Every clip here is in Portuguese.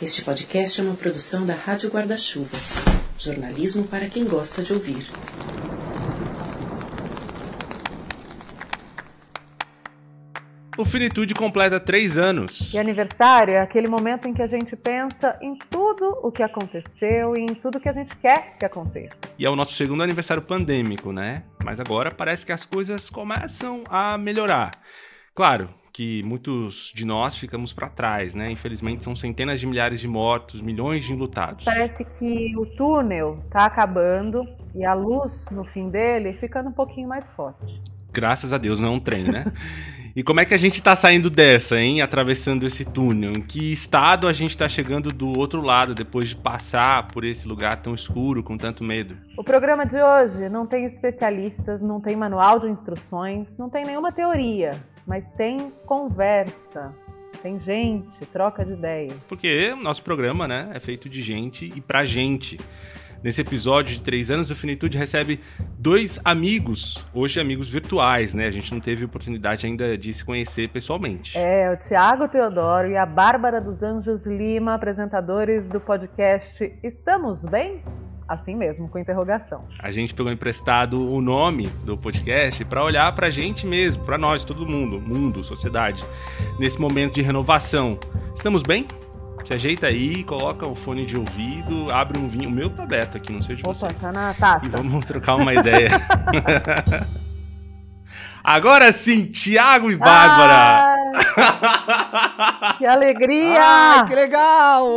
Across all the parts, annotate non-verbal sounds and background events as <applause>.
Este podcast é uma produção da Rádio Guarda-Chuva. Jornalismo para quem gosta de ouvir. O Finitude completa três anos. E aniversário é aquele momento em que a gente pensa em tudo o que aconteceu e em tudo que a gente quer que aconteça. E é o nosso segundo aniversário pandêmico, né? Mas agora parece que as coisas começam a melhorar. Claro que muitos de nós ficamos para trás, né? Infelizmente são centenas de milhares de mortos, milhões de enlutados. Parece que o túnel tá acabando e a luz no fim dele ficando um pouquinho mais forte. Graças a Deus, não é um trem, né? <laughs> E como é que a gente tá saindo dessa, hein? Atravessando esse túnel? Em que estado a gente tá chegando do outro lado depois de passar por esse lugar tão escuro, com tanto medo? O programa de hoje não tem especialistas, não tem manual de instruções, não tem nenhuma teoria, mas tem conversa. Tem gente, troca de ideias. Porque o nosso programa, né, é feito de gente e pra gente. Nesse episódio de três anos, o Finitude recebe dois amigos, hoje amigos virtuais, né? A gente não teve oportunidade ainda de se conhecer pessoalmente. É, o Tiago Teodoro e a Bárbara dos Anjos Lima, apresentadores do podcast Estamos Bem? Assim mesmo, com interrogação. A gente pegou emprestado o nome do podcast para olhar pra gente mesmo, para nós, todo mundo, mundo, sociedade, nesse momento de renovação. Estamos bem? Se ajeita aí, coloca o fone de ouvido, abre um vinho. O meu tá aberto aqui, não sei de Opa, vocês. tá na taça. E vamos trocar uma ideia. <laughs> Agora sim, Tiago e Bárbara. Ai, que alegria! Ah, que legal!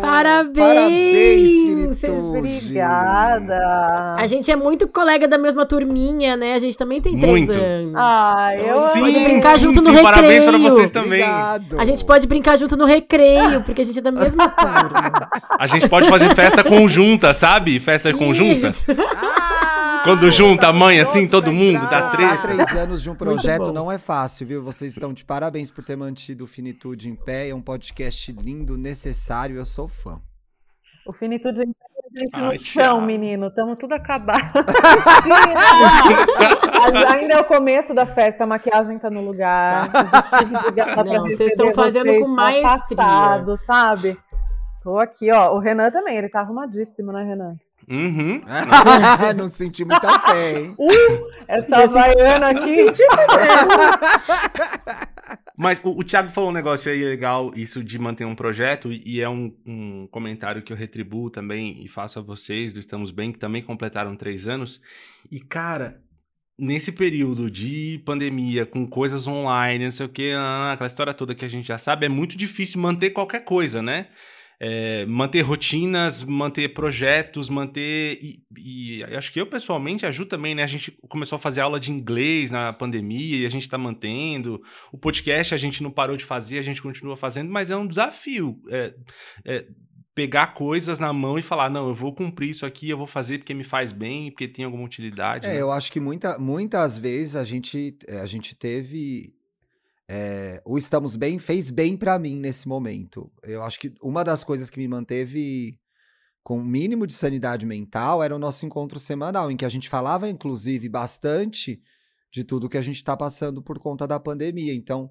Parabéns! Parabéns! Obrigada! A gente é muito colega da mesma turminha, né? A gente também tem três Muito. anos. Ai, eu sim, pode brincar sim, junto sim, no Parabéns para recreio. vocês também. Obrigado. A gente pode brincar junto no recreio, porque a gente é da mesma <laughs> turma. A gente pode fazer festa conjunta, sabe? Festa conjunta. Isso. Ah, Quando junta a mãe, assim, todo mundo, dá treta. Três anos de um projeto não é fácil, viu? Vocês estão de parabéns por ter mantido o Finitude em pé. É um podcast lindo, necessário. Eu sou fã. O finitude é a gente Ai, no chão, Thiago. menino. Estamos tudo acabado. <laughs> Ainda é o começo da festa, a maquiagem tá no lugar. pra Não, vocês estão fazendo vocês com tá maestria. Passado, sabe? Tô aqui, ó. O Renan também, ele tá arrumadíssimo, né, Renan? Uhum. <laughs> não senti muita fé, hein? <laughs> Essa havaiana <laughs> aqui. Mas o, o Thiago falou um negócio aí legal, isso de manter um projeto, e e é um, um comentário que eu retribuo também e faço a vocês do Estamos Bem, que também completaram três anos. E, cara, nesse período de pandemia, com coisas online, não sei o que, aquela história toda que a gente já sabe, é muito difícil manter qualquer coisa, né? É, manter rotinas, manter projetos, manter. E, e acho que eu pessoalmente ajudo também, né? A gente começou a fazer aula de inglês na pandemia e a gente tá mantendo. O podcast a gente não parou de fazer, a gente continua fazendo, mas é um desafio. é, é, pegar coisas na mão e falar, não, eu vou cumprir isso aqui, eu vou fazer porque me faz bem, porque tem alguma utilidade. É, né? eu acho que muita, muitas vezes a gente, eh, a gente teve. Eh, o Estamos Bem fez bem pra mim nesse momento. Eu acho que uma das coisas que me manteve com o mínimo de sanidade mental era o nosso encontro semanal, em que a gente falava, inclusive, bastante de tudo que a gente está passando por conta da pandemia. Então,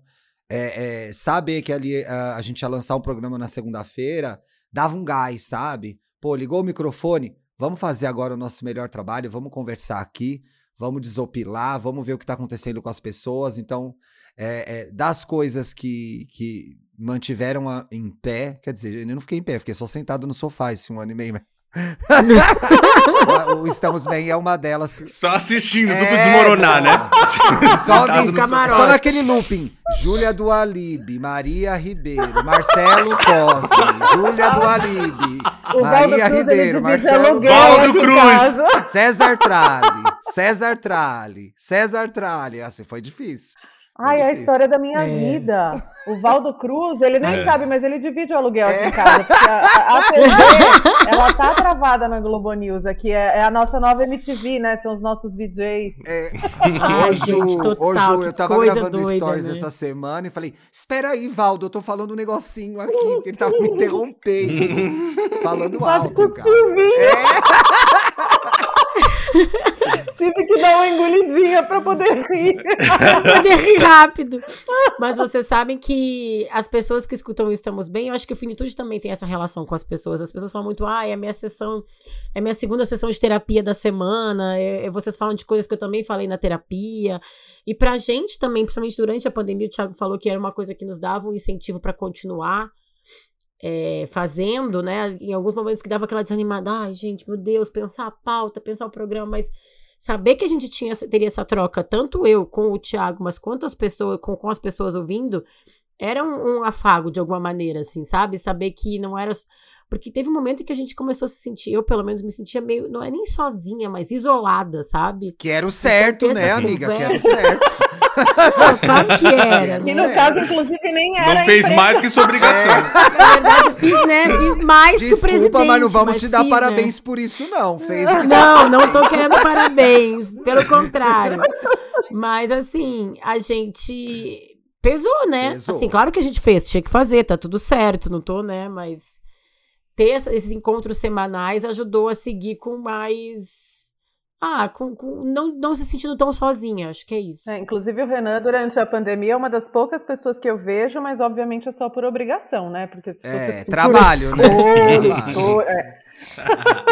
é, é, saber que ali ah, a gente ia lançar um programa na segunda-feira dava um gás, sabe? Pô, ligou o microfone, vamos fazer agora o nosso melhor trabalho, vamos conversar aqui, vamos desopilar, vamos ver o que está acontecendo com as pessoas. Então, é, é, das coisas que, que mantiveram a- em pé, quer dizer, eu não fiquei em pé, fiquei só sentado no sofá esse um ano e meio. <laughs> o Estamos Bem é uma delas. Só assistindo tudo É, desmoronar, né? <laughs> Só, camarote. só naquele looping. Júlia do Alibe, Maria Ribeiro, Marcelo Cosme, Júlia do Alibe, O Valdo Maria Cruz, Ribeiro, divide Marcelo Valdo Cruz. César Tralli, César Tralli, César Tralli. Assim, foi difícil. Ai, a difícil. história da minha É. vida. O Valdo Cruz, ele nem É. sabe, mas ele divide o aluguel É. aqui em casa. Porque a, a, a TV, <laughs> ela tá travada na Globo News aqui. É, é a nossa nova MTV, né? São os nossos VJs. É, <laughs> Ai, gente, total. Que eu tava gravando doida, stories né? essa semana e falei: Espera aí, Valdo, eu tô falando um negocinho aqui, porque ele tava me interrompendo. <laughs> falando Quase alto, cara. cuspiu vinho. Tive que dar uma engolidinha pra poder rir. pra <laughs> poder rir rápido. Mas vocês sabem que as pessoas que escutam Estamos Bem, eu acho que o Finitude também tem essa relação com as pessoas. As pessoas falam muito, ah, é a minha sessão, é a minha segunda sessão de terapia da semana. É, é, vocês falam de coisas que eu também falei na terapia. E pra gente também, principalmente durante a pandemia, o Thiago falou que era uma coisa que nos dava um incentivo para continuar é, fazendo, né? Em alguns momentos que dava aquela desanimada, ai, gente, meu Deus, pensar a pauta, pensar o programa, mas saber que a gente tinha, teria essa troca, tanto eu com o Thiago, mas quanto as pessoas, com, com as pessoas ouvindo, era um, um afago de alguma maneira, assim, sabe? Saber que não era porque teve um momento em que a gente começou a se sentir, eu pelo menos me sentia meio, não é nem sozinha, mas isolada, sabe? Que era o certo, né, amiga? Que era o certo. <laughs> Claro que era. E no né? caso, inclusive, nem era. Não fez mais que sua obrigação. É. Na verdade, fiz, né? Fiz mais Desculpa, que o presidente. Desculpa, mas não vamos mas te dar fiz, parabéns né? por isso, não. Fez Não, não tô querendo parabéns. Pelo contrário. <laughs> Mas, assim, a gente pesou, né? Pesou. Assim, claro que a gente fez, tinha que fazer, tá tudo certo, não tô, né? Mas ter esses encontros semanais ajudou a seguir com mais. Ah, com, com, não, não se sentindo tão sozinha, acho que é isso. É, inclusive o Renan, durante a pandemia, é uma das poucas pessoas que eu vejo, mas obviamente é só por obrigação, né? Porque se é, trabalho, né? trabalho. É.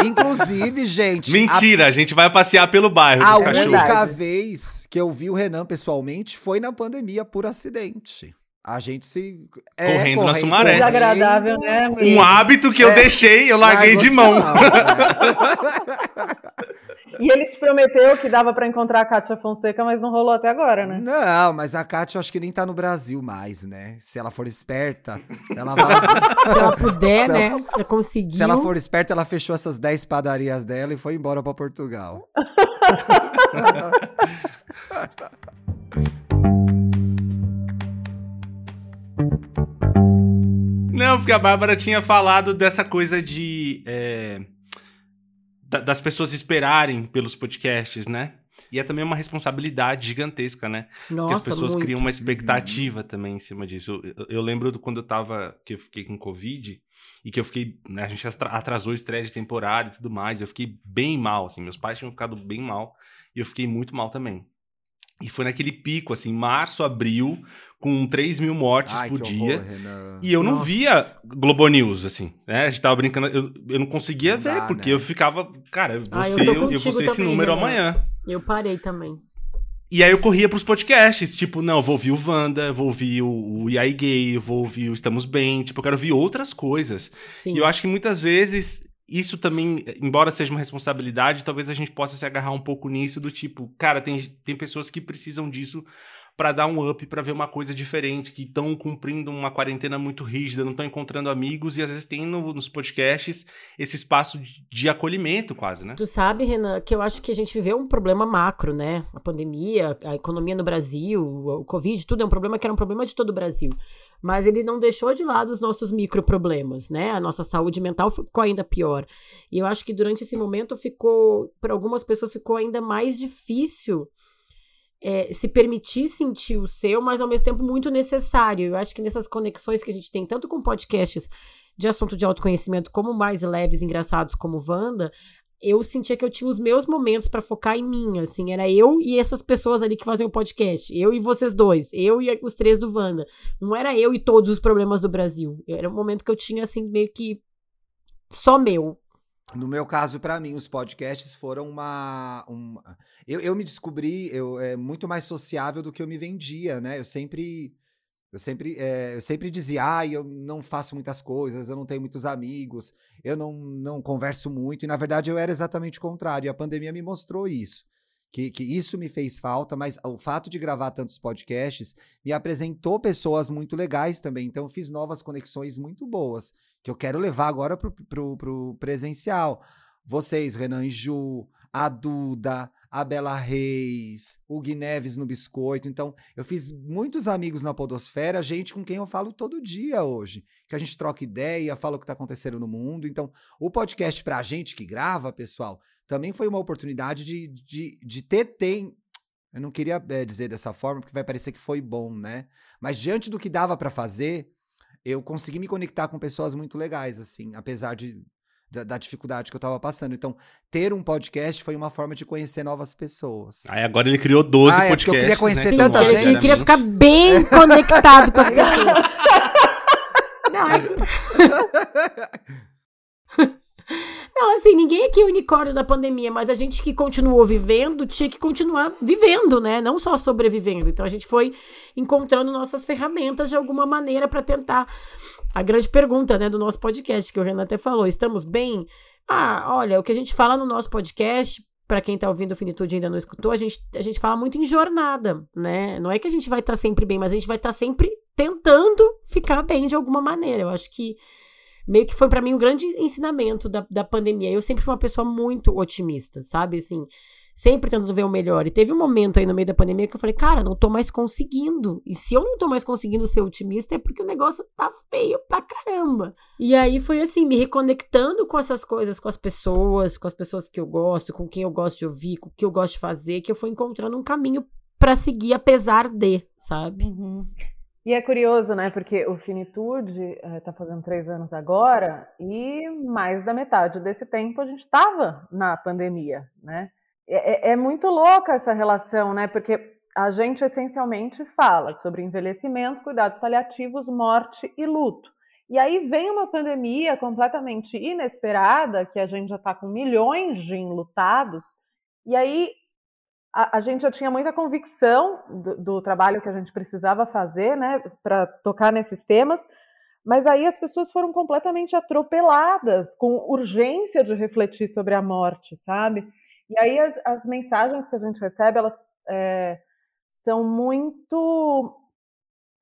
<laughs> Inclusive, gente. Mentira, a... a... gente vai passear pelo bairro. A única vez que eu vi o Renan pessoalmente foi na pandemia por acidente. A gente se. É, correndo, correndo na Sumaré. Desagradável, né? Um hábito que eu é, deixei, eu larguei de mão. Né? <laughs> E ele te prometeu que dava para encontrar a Kátia Fonseca, mas não rolou até agora, né? Não, mas a Kátia eu acho que nem tá no Brasil mais, né? Se ela for esperta, ela vai. <laughs> se ela puder, se né? Ela... Se ela conseguir. Se ela for esperta, ela fechou essas 10 padarias dela e foi embora para Portugal. <laughs> Não, porque a Bárbara tinha falado dessa coisa de. É, das pessoas esperarem pelos podcasts, né? E é também uma responsabilidade gigantesca, né? Nossa, Porque as pessoas muito. criam uma expectativa uhum. também em cima disso. Eu, eu, lembro quando eu tava. que eu fiquei com Covid e que eu fiquei. Né, a gente atrasou estreia de temporada e tudo mais. Eu fiquei bem mal, assim. Meus pais tinham ficado bem mal. E eu fiquei muito mal também. E foi naquele pico, assim, março, abril, com 3 mil mortes Ai, por dia. Horror, e eu Nossa. não via Globo News, assim, né? A gente tava brincando, eu, eu não conseguia não ver, dá, porque né? eu ficava, cara, eu vou ah, ser, eu, eu, vou ser esse número Renan. amanhã. Eu parei também. E aí eu corria pros podcasts, tipo, não, vou ouvir o Wanda, vou ouvir o, o IAI Gay, vou ouvir o Estamos Bem, tipo, eu quero ouvir outras coisas. Sim. E eu acho que muitas vezes isso também, embora seja uma responsabilidade, talvez a gente possa se agarrar um pouco nisso do tipo, cara, tem, tem pessoas que precisam disso para dar um up, para ver uma coisa diferente, que estão cumprindo uma quarentena muito rígida, não estão encontrando amigos e às vezes tem no, nos podcasts esse espaço de, de, acolhimento quase, né? Tu sabe, Renan, que eu acho que a gente viveu um problema macro, né? A pandemia, a economia no Brasil, o Covid, tudo é um problema que era um problema de todo o Brasil mas ele não deixou de lado os nossos microproblemas, né? A nossa saúde mental ficou ainda pior. E eu acho que durante esse momento ficou, para algumas pessoas, ficou ainda mais difícil é, se permitir sentir o seu, mas ao mesmo tempo muito necessário. Eu acho que nessas conexões que a gente tem, tanto com podcasts de assunto de autoconhecimento, como mais leves, engraçados, como Wanda, eu sentia que eu tinha os meus momentos para focar em mim, assim, era eu e essas pessoas ali que faziam o podcast, eu e vocês dois, eu e os três do Wanda. Não era eu e todos os problemas do Brasil. Era um momento que eu tinha assim meio que só meu. No meu caso, para mim, os podcasts foram uma. uma... Eu, eu me descobri eu, é, muito mais sociável do que eu me vendia, né? Eu sempre eu sempre, é, eu sempre dizia, ah, eu não faço muitas coisas, eu não tenho muitos amigos, eu não, não converso muito. E na verdade eu era exatamente o contrário. E a pandemia me mostrou isso. Que, que isso me fez falta, mas o fato de gravar tantos podcasts me apresentou pessoas muito legais também. Então, eu fiz novas conexões muito boas, que eu quero levar agora pro, pro, pro presencial. Vocês, Renan e Ju, a Duda, a Bela Reis, o Gui Neves no Biscoito. Então, eu fiz muitos amigos na Podosfera, gente com quem eu falo todo dia hoje. Que a gente troca ideia, fala o que está acontecendo no mundo. Então, o podcast para a gente que grava, pessoal, também foi uma oportunidade de, de, de ter, tem. Eu não queria é, dizer dessa forma, porque vai parecer que foi bom, né? Mas diante do que dava para fazer, eu consegui me conectar com pessoas muito legais, assim, apesar de da, da dificuldade que eu tava passando. Então, ter um podcast foi uma forma de conhecer novas pessoas. Aí agora ele criou 12 Ah, é, porque podcasts. eu queria conhecer né? tanta Sim, gente. Ele, ele queria ficar bem conectado com as <laughs> pessoas. Não, é <laughs> Não, assim, ninguém aqui é unicórnio da pandemia, mas a gente que continuou vivendo tinha que continuar vivendo, né? Não só sobrevivendo. Então a gente foi encontrando nossas ferramentas de alguma maneira para tentar. A grande pergunta, né, do nosso podcast, que o Renan até falou: estamos bem? Ah, olha, o que a gente fala no nosso podcast, para quem tá ouvindo o Finitude e ainda não escutou, a gente, a gente fala muito em jornada, né? Não é que a gente vai estar sempre bem, mas a gente vai estar sempre tentando ficar bem de alguma maneira. Eu acho que meio que foi para mim um grande ensinamento da, da pandemia. Eu sempre fui uma pessoa muito otimista, sabe? Assim, sempre tentando ver o melhor. E teve um momento aí no meio da pandemia que eu falei, cara, não tô mais conseguindo. E se eu não tô mais conseguindo ser otimista, é porque o negócio tá feio pra caramba. E aí foi assim, me reconectando com essas coisas, com as pessoas, com as pessoas que eu gosto, com quem eu gosto de ouvir, com o que eu gosto de fazer, que eu fui encontrando um caminho para seguir apesar de, sabe? Uhum. E é curioso, né? Porque o Finitude está fazendo três anos agora e mais da metade desse tempo a gente estava na pandemia, né? É, é, muito louca essa relação, né? Porque a gente essencialmente fala sobre envelhecimento, cuidados paliativos, morte e luto. E aí vem uma pandemia completamente inesperada, que a gente já está com milhões de enlutados, e aí a, a, gente já tinha muita convicção do, do, trabalho que a gente precisava fazer, né, para tocar nesses temas, mas aí as pessoas foram completamente atropeladas, com urgência de refletir sobre a morte, sabe? E aí as, as mensagens que a gente recebe, elas é, são muito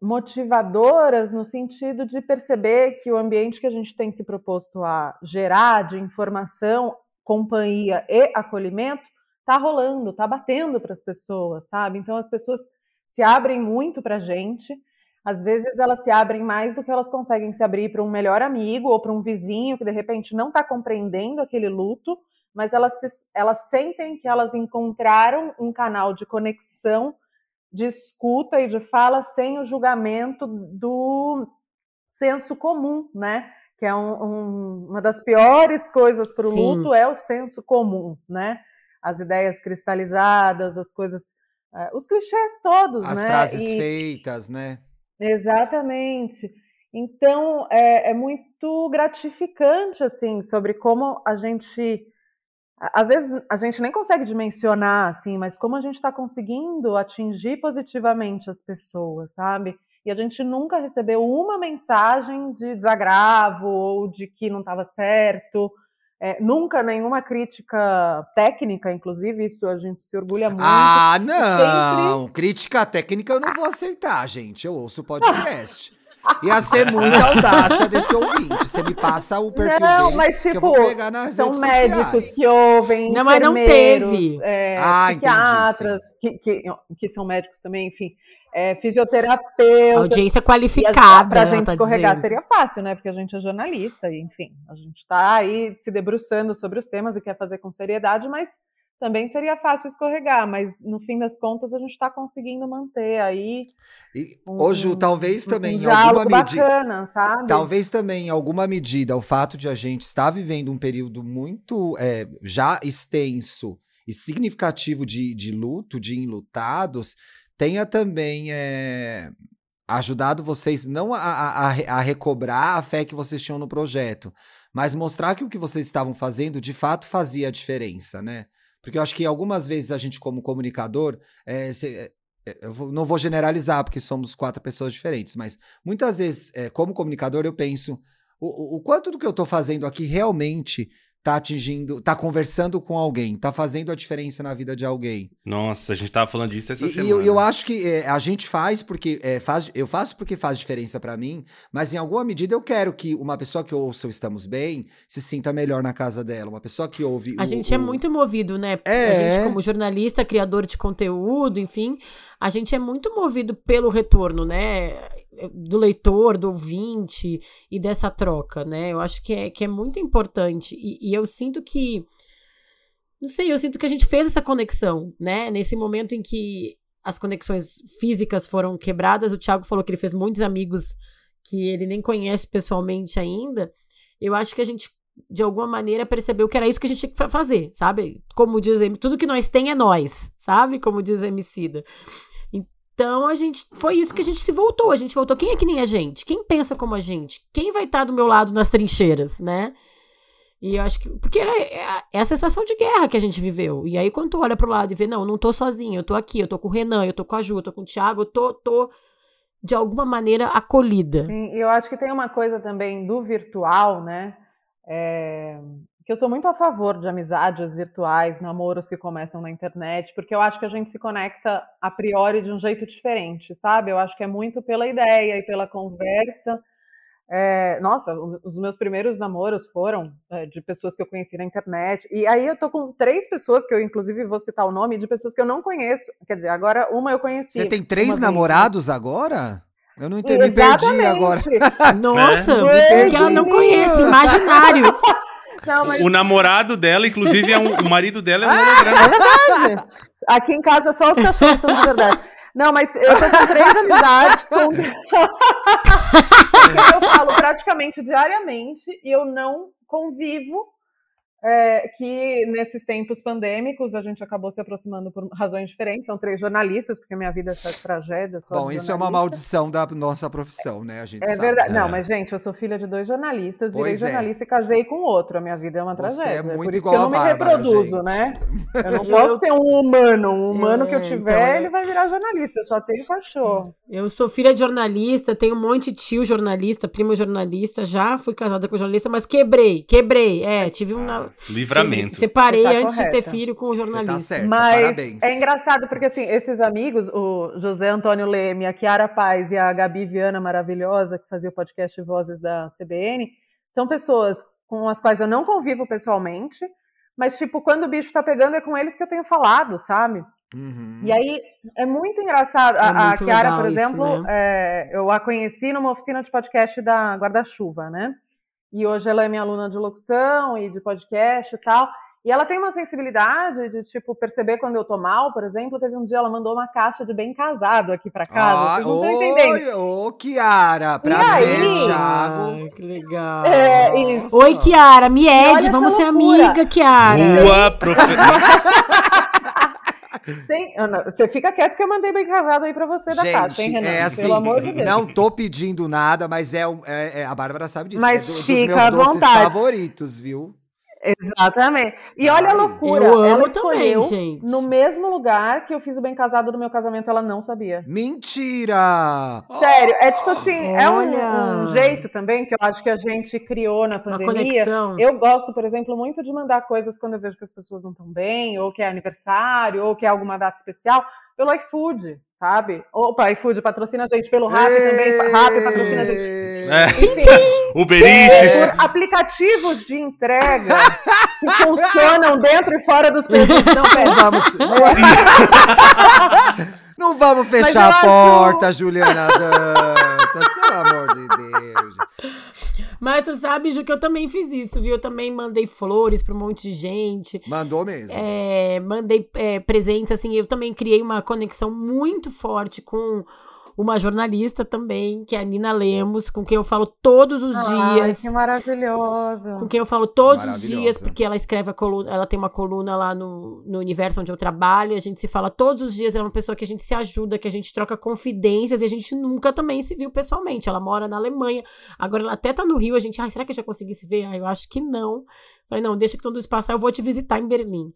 motivadoras no sentido de perceber que o ambiente que a gente tem se proposto a gerar de informação, companhia e acolhimento tá rolando, tá batendo para as pessoas, sabe? Então as pessoas se abrem muito para a gente. Às vezes elas se abrem mais do que elas conseguem se abrir para um melhor amigo ou para um vizinho que de repente não está compreendendo aquele luto, mas elas, se, elas sentem que elas encontraram um canal de conexão, de escuta e de fala sem o julgamento do senso comum, né? Que é um, um, uma das piores coisas para o luto é o senso comum, né? As ideias cristalizadas, as coisas, uh, os clichês todos, as né? frases e... feitas, né? Exatamente. Então é, é, muito gratificante assim sobre como a gente, às vezes a gente nem consegue dimensionar assim, mas como a gente está conseguindo atingir positivamente as pessoas, sabe? E a gente nunca recebeu uma mensagem de desagravo ou de que não estava certo é, nunca nenhuma crítica técnica, inclusive, isso a gente se orgulha muito. Ah, não! Sempre... Crítica técnica eu não vou aceitar, gente. Eu ouço podcast. Ia ser muita audácia desse ouvinte. Você me passa o perfil não, dele, mas, tipo, que eu vou tipo, pegar nas são redes médicos sociais. que ouvem, Não, mas não teve. É, ah, psiquiatras, que, que, que são médicos também, enfim é, fisioterapeuta. Audiência qualificada. Para a gente tá escorregar dizendo. seria fácil, né? Porque a gente é jornalista, e, enfim, a gente está aí se debruçando sobre os temas e quer fazer com seriedade, mas também seria fácil escorregar, mas no fim das contas a gente está conseguindo manter aí. E, um, ô Ju, talvez também um em alguma medida. bacana, sabe? Talvez também em alguma medida o fato de a gente estar vivendo um período muito é, já extenso e significativo de, de luto, de enlutados, tenha também é, ajudado vocês não a, a, a, recobrar a fé que vocês tinham no projeto, mas mostrar que o que vocês estavam fazendo de fato fazia a diferença, né? Porque eu acho que algumas vezes a gente, como comunicador, é, cê, é, eu não vou generalizar, porque somos quatro pessoas diferentes, mas muitas vezes, é, como comunicador, eu penso o, o quanto do que eu estou fazendo aqui realmente tá atingindo, tá conversando com alguém, tá fazendo a diferença na vida de alguém. Nossa, a gente tava falando disso essa e, semana. E eu, eu acho que é, a gente faz porque é, faz, eu faço porque faz diferença para mim, mas em alguma medida eu quero que uma pessoa que ouça o Estamos Bem se sinta melhor na casa dela, uma pessoa que ouve A o, gente é o... é muito movido, né? É. A gente como jornalista, criador de conteúdo, enfim, a gente é muito movido pelo retorno, né? Do leitor, do ouvinte e dessa troca, né? Eu acho que é, que é muito importante. E, e, eu sinto que. Não sei, eu sinto que a gente fez essa conexão, né? Nesse momento em que as conexões físicas foram quebradas, o Thiago falou que ele fez muitos amigos que ele nem conhece pessoalmente ainda. Eu acho que a gente de alguma maneira, percebeu que era isso que a gente tinha que fazer, sabe? Como diz, tudo que nós tem é nós, sabe? Como diz Emicida. Então, a gente, foi isso que a gente se voltou. A gente voltou, quem é que nem a gente? Quem pensa como a gente? Quem vai estar do meu lado nas trincheiras, né? E eu acho que. Porque era, é, é a sensação de guerra que a gente viveu. E aí, quando tu olha pro lado e vê, não, não tô sozinho, eu tô aqui, eu tô com o Renan, eu tô com a Ju, eu tô com o Thiago, eu tô, tô de alguma maneira acolhida. Sim, eu acho que tem uma coisa também do virtual, né? É, que eu sou muito a favor de amizades virtuais, namoros que começam na internet, porque eu acho que a gente se conecta a priori de um jeito diferente, sabe? Eu acho que é muito pela ideia e pela conversa. É, nossa, os meus primeiros namoros foram é, de pessoas que eu conheci na internet. E aí eu tô com três pessoas, que eu inclusive vou citar o nome, de pessoas que eu não conheço. Quer dizer, agora uma eu conheci. Você tem três namorados vez. agora? Eu não entendi, me perdi agora. <laughs> Nossa, é. porque ela não conhece, imaginários. Não, mas... O namorado dela, inclusive, é um, o marido dela é um <laughs> holograma. É verdade. Aqui em casa só os cachorros são de verdade. Não, mas eu tô com três amizades com... <laughs> eu falo praticamente diariamente e eu não convivo é, que nesses tempos pandêmicos a gente acabou se aproximando por razões diferentes. São três jornalistas, porque minha vida é tragédia. Bom, isso é uma maldição da nossa profissão, né? A gente é sabe. verdade. É. Não, mas, gente, eu sou filha de dois jornalistas, virei pois é. jornalista é. e casei com outro. A minha vida é uma Você tragédia. É muito por isso que eu não me Bárbara, reproduzo, gente. né? Eu não posso ter um humano. Um humano que eu é, tiver, então, ele vai virar jornalista. Eu só tenho cachorro. Eu sou filha de jornalista, tenho um monte de tio jornalista, primo jornalista, já fui casada com jornalista, mas quebrei, quebrei. É, tive um. Livramento. Separei tá antes correta. de ter filho com o jornalista. Você tá certo, Mas parabéns. É engraçado porque assim, esses amigos, o José Antônio Leme, a Kiara Paz e a Gabi Viana maravilhosa, que fazia o podcast Vozes da CBN, são pessoas com as quais eu não convivo pessoalmente, mas tipo, quando o bicho tá pegando é com eles que eu tenho falado, sabe? Uhum. E aí é muito engraçado. É a, muito a Kiara, por exemplo, isso, né? é, eu a conheci numa oficina de podcast da Guarda-Chuva, né? E hoje ela é minha aluna de locução e de podcast e tal. E ela tem uma sensibilidade de, tipo, perceber quando eu tô mal, por exemplo. Teve um dia ela mandou uma caixa de bem casado aqui pra casa. Ah, Vocês não estão entendendo. Ô, Kiara, prazer, Thiago. que legal. É, Oi, Kiara, me ede, vamos ser amiga, Kiara. Boa, professora. <laughs> Sem, você fica quieto que eu mandei bem casado aí pra você da Tati, hein, Renan? É assim, Pelo amor de Deus. Não tô pedindo nada, mas é, é, é a Bárbara sabe disso. Mas é do, fica dos meus doces vontade. favoritos, viu? Exatamente. E Ai, olha a loucura. Eu ela escolheu também, gente. no mesmo lugar que eu fiz o bem casado do meu casamento, ela não sabia. Mentira! Sério, é tipo assim, olha. é um, um, jeito também que eu acho que a gente criou na pandemia. Eu gosto, por exemplo, muito de mandar coisas quando eu vejo que as pessoas não estão bem, ou que é aniversário, ou que é alguma data especial, pelo iFood, sabe? Opa, iFood patrocina a gente pelo Rap também. Rap patrocina a gente. É. Sim, sim. <laughs> Uber Eats. Aplicativos de entrega que funcionam dentro e fora dos presídios. Não, não vamos. Não, não vamos fechar a porta, acho... Juliana Dantas, pelo amor de Deus. Mas tu sabe, Ju, que eu também fiz isso, viu? Eu também mandei flores pra um monte de gente. Mandou mesmo. É, mandei é, presentes, assim. Eu também criei uma conexão muito forte com uma jornalista também, que é a Nina Lemos, com quem eu falo todos os Ai, dias. Que maravilhoso. Com quem eu falo todos os dias, porque ela escreve a coluna, ela tem uma coluna lá no, no universo onde eu trabalho, a gente se fala todos os dias, ela é uma pessoa que a gente se ajuda, que a gente troca confidências e a gente nunca também se viu pessoalmente. Ela mora na Alemanha, agora ela até tá no Rio, a gente, ai, será que eu já consegui se ver? Ah, eu acho que não. Falei, não, deixa que todo isso passar, eu vou te visitar em Berlim.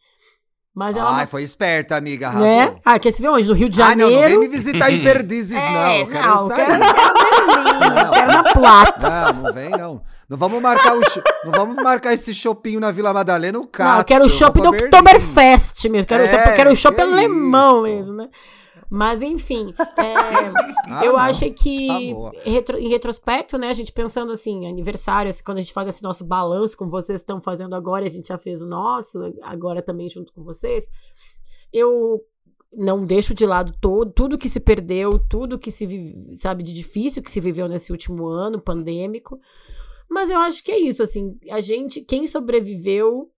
Mas ela Ai, não... foi esperta, amiga. Arrasou. Né? Ah, quer se ver onde? No Rio de Janeiro? Ah, não, não vem me visitar em Perdizes, é, não. Eu quero não, sair. Quero, quero, quero na Plata. Não, não vem, não. Não vamos marcar, o, não vamos marcar esse shopping na Vila Madalena, o Cássio. Não, eu quero o shopping do Oktoberfest mesmo. Quero, é, quero o shopping alemão mesmo, né? Mas, enfim, é, <laughs> ah, eu não. acho que tá retro, em retrospecto, né, a gente pensando assim, aniversário, assim, quando a gente faz esse nosso balanço, como vocês estão fazendo agora, a gente já fez o nosso, agora também junto com vocês, eu não deixo de lado todo, tudo que se perdeu, tudo que se, sabe, de difícil que se viveu nesse último ano pandêmico. Mas eu acho que é isso, assim, a gente, quem sobreviveu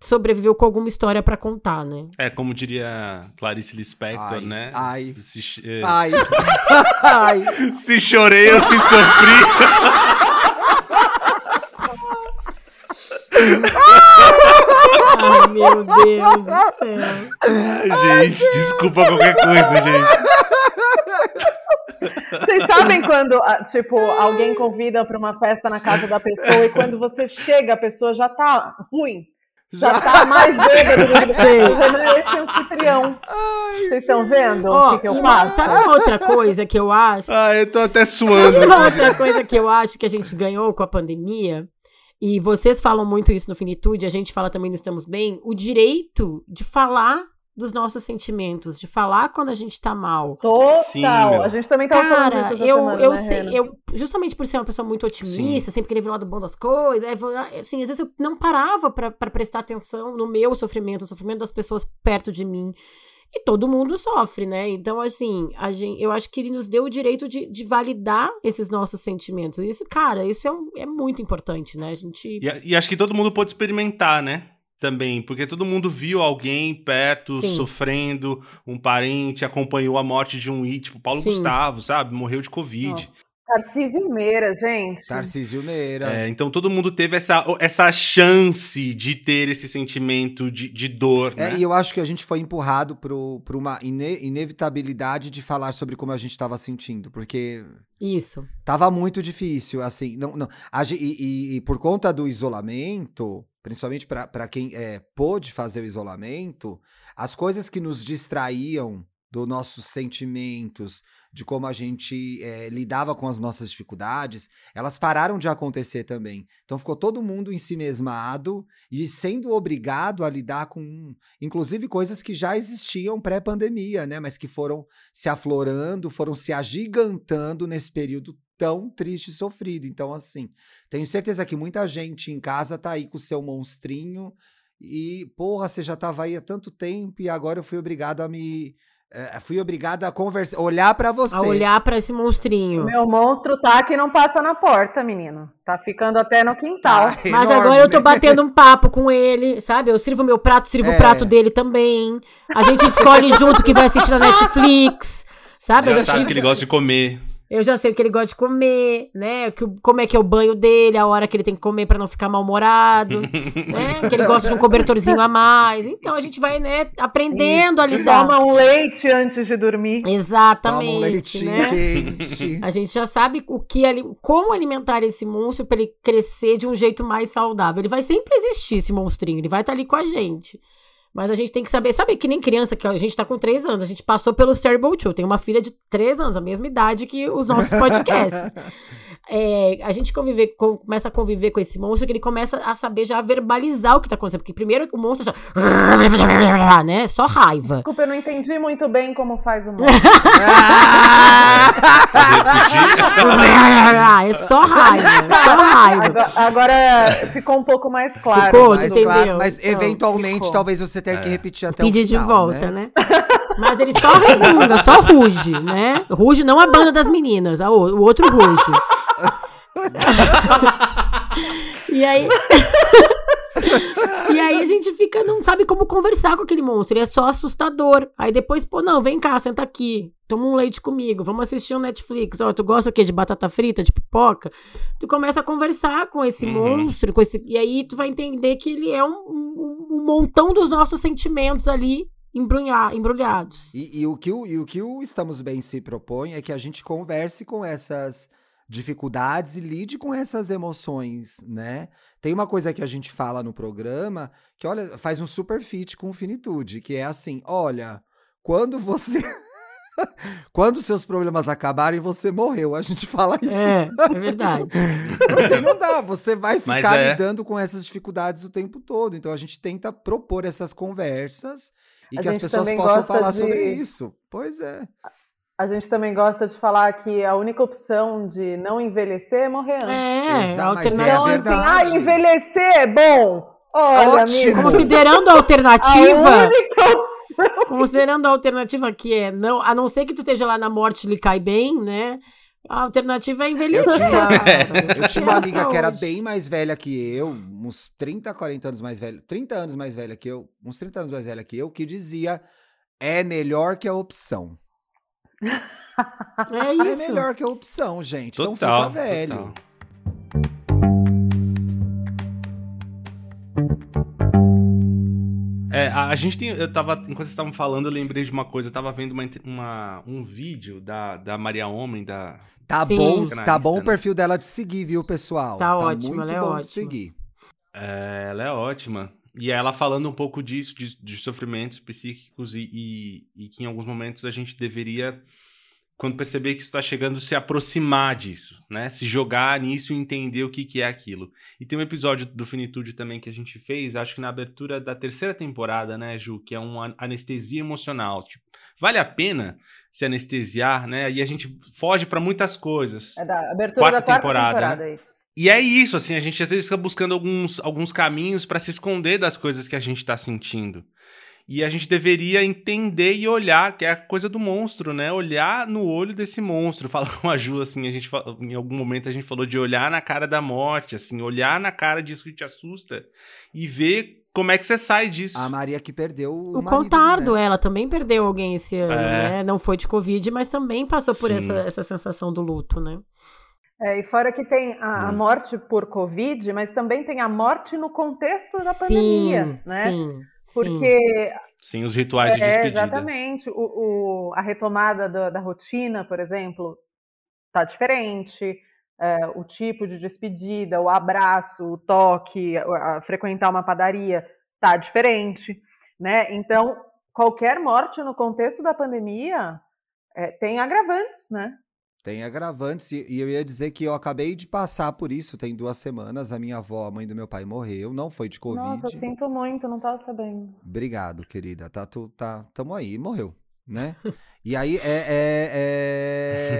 sobreviveu com alguma história para contar, né? É, como diria Clarice Lispector, ai, né? Ai. Se, é... ai. <laughs> ai. se chorei ou se sofri. Meu Deus do céu. Ai, gente, desculpa qualquer coisa, gente. Vocês sabem quando, ah, tipo, alguém convida para uma festa na casa da pessoa e quando você chega, a pessoa já tá ruim? Já, já tá mais bêbado do que <laughs> você. Esse anfitrião. Vocês estão vendo oh, o que, que eu faço? Sabe uma outra coisa que eu acho? Ah, eu tô até suando. Sabe uma outra coisa que eu acho que a gente ganhou com a pandemia? E vocês falam muito isso no Finitude, a gente fala também no Estamos Bem, o direito de falar dos nossos sentimentos, de falar quando a gente tá mal. Total. Sim, a gente também tava Cara, falando eu, semana, eu né, sei, eu justamente por ser uma pessoa muito otimista, Sim. sempre querer ver o lado bom das coisas, assim, às vezes eu não parava para prestar atenção no meu sofrimento, no sofrimento das pessoas perto de mim. E todo mundo sofre, né? Então, assim, a gente, eu acho que ele nos deu o direito de, de validar esses nossos sentimentos. Isso, cara, isso é, um, é muito importante, né? A gente. E, e acho que todo mundo pode experimentar, né? Também, porque todo mundo viu alguém perto Sim. sofrendo, um parente acompanhou a morte de um tipo Paulo Sim. Gustavo, sabe? Morreu de Covid. Nossa. Tarcísio Meira, gente. Tarcísio Meira. É, então todo mundo teve essa, essa chance de ter esse sentimento de, de dor. É, né? e eu acho que a gente foi empurrado para uma ine inevitabilidade de falar sobre como a gente estava sentindo, porque. Isso. Tava muito difícil, assim. Não, não, a, e, e, e por conta do isolamento, principalmente para quem é, pôde fazer o isolamento, as coisas que nos distraíam dos nossos sentimentos, de como a gente é, lidava com as nossas dificuldades, elas pararam de acontecer também. Então ficou todo mundo em si mesmado e sendo obrigado a lidar com, inclusive, coisas que já existiam pré-pandemia, né? Mas que foram se aflorando, foram se agigantando nesse período tão triste e sofrido. Então, assim, tenho certeza que muita gente em casa tá aí com o seu monstrinho e, porra, você já tava aí há tanto tempo e agora eu fui obrigado a me. É, fui obrigada a conversar, olhar para você. A olhar para esse monstrinho. Meu monstro tá que não passa na porta, menino. Tá ficando até no quintal. Tá <laughs> Mas enorme, agora eu tô batendo um papo com ele, sabe? Eu sirvo meu prato, sirvo é. o prato dele também. A gente escolhe junto que vai assistir na Netflix, sabe? Já, já sabe que ele gosta de comer. Eu já sei o que ele gosta de comer, né? Que, como é que é o banho dele, a hora que ele tem que comer para não ficar mal-humorado, <laughs> né? Que ele gosta de um cobertorzinho a mais. Então a gente vai, né, aprendendo a lidar. Toma um leite antes de dormir. Exatamente. Toma um leite né? quente. A gente já sabe o que como alimentar esse monstro para ele crescer de um jeito mais saudável. Ele vai sempre existir, esse monstrinho. Ele vai estar tá ali com a gente. Mas a gente tem que saber, sabe que nem criança, que a gente tá com três anos, a gente passou pelo Terrible Two, tem uma filha de três anos, a mesma idade que os nossos podcasts. <laughs> é, a gente conviver, com, começa a conviver com esse monstro, que ele começa a saber já verbalizar o que tá acontecendo. Porque primeiro o monstro já. <laughs> né? Só raiva. Desculpa, eu não entendi muito bem como faz o <laughs> monstro. é só raiva, só raiva. Agora, agora, ficou um pouco mais claro. Ficou, mais entendeu? Claro, mas eventualmente ficou. talvez você tenha que é. repetir até Pedir o final, de volta, né? né? Mas ele só resmunga, só ruge, né? Ruge não a banda das meninas, o outro ruge. E aí. <laughs> e aí a gente fica, não sabe como conversar com aquele monstro. Ele é só assustador. Aí depois, pô, não, vem cá, senta aqui. Toma um leite comigo, vamos assistir um Netflix. Ó, tu gosta o quê? De batata frita, de pipoca? Tu começa a conversar com esse uhum. monstro, com esse. E aí tu vai entender que ele é um, um, um montão dos nossos sentimentos ali embrulhar, embrulhados. E, e, o que o, e o que o Estamos Bem se propõe é que a gente converse com essas dificuldades e lide com essas emoções, né? Tem uma coisa que a gente fala no programa que, olha, faz um super fit com finitude, que é assim, olha, quando você <laughs> quando seus problemas acabarem, você morreu. A gente fala isso. É, é verdade. <laughs> você não dá, você vai ficar é... lidando com essas dificuldades o tempo todo. Então a gente tenta propor essas conversas e a que as pessoas possam falar de... sobre isso. Pois é. A gente também gosta de falar que a única opção de não envelhecer é morrer antes. É, Exato, alternativa. É assim, ah, envelhecer é bom. Olha, Ótimo. Considerando a alternativa. A única opção. <laughs> Considerando a alternativa que é, não, a não ser que tu esteja lá na morte lhe cai bem, né? A alternativa é envelhecer. Eu tinha uma, eu <laughs> tinha uma amiga que era bem mais velha que eu, uns 30, 40 anos mais velha, 30 anos mais velha que eu, uns 30 anos mais velha que eu, que dizia: é melhor que a opção. <laughs> É, é isso. É melhor que a opção, gente. Total, então fica velho. Total. A, a, gente tem. Eu tava. Enquanto vocês estavam falando, eu lembrei de uma coisa. Eu tava vendo uma, uma um vídeo da, da Maria Homem, da. Tá Sim. bom, tá bom o né? perfil dela de seguir, viu, pessoal? Tá, tá ótimo, ela é ótima. de seguir. É, ela é ótima. E ela falando um pouco disso, de, de sofrimentos psíquicos e, e, e, que em alguns momentos a gente deveria, quando perceber que isso está chegando, se aproximar disso, né? Se jogar nisso e entender o que, que é aquilo. E tem um episódio do Finitude também que a gente fez, acho que na abertura da terceira temporada, né, Ju? Que é uma anestesia emocional. Tipo, vale a pena se anestesiar, né? E a gente foge para muitas coisas. É da abertura quarta da quarta temporada, temporada né? é isso. E é isso, assim, a gente às vezes fica buscando alguns, alguns caminhos para se esconder das coisas que a gente tá sentindo. E a gente deveria entender e olhar, que é a coisa do monstro, né? Olhar no olho desse monstro. <laughs> Fala com a Ju, assim, a gente em algum momento a gente falou de olhar na cara da morte, assim, olhar na cara disso que te assusta e ver como é que você sai disso. A Maria que perdeu o, o marido, Contardo, né? ela também perdeu alguém esse ano, é. né? Não foi de Covid, mas também passou por essa, essa sensação do luto, né? É, e fora que tem a, a, morte por Covid, mas também tem a morte no contexto da sim, pandemia, né? Sim, Porque... Sim, os rituais de é, despedida. Exatamente. O, o, a retomada da, da, rotina, por exemplo, tá diferente. É, o tipo de despedida, o abraço, o toque, a, a frequentar uma padaria, tá diferente, né? Então, qualquer morte no contexto da pandemia é, tem agravantes, né? Tem agravantes, e eu ia dizer que eu acabei de passar por isso, tem duas semanas. A minha avó, a mãe do meu pai, morreu, não foi de Covid. Nossa, sinto muito, não tava sabendo. Obrigado, querida. Tá, tu, tá, tamo aí, morreu, né? e aí é, é,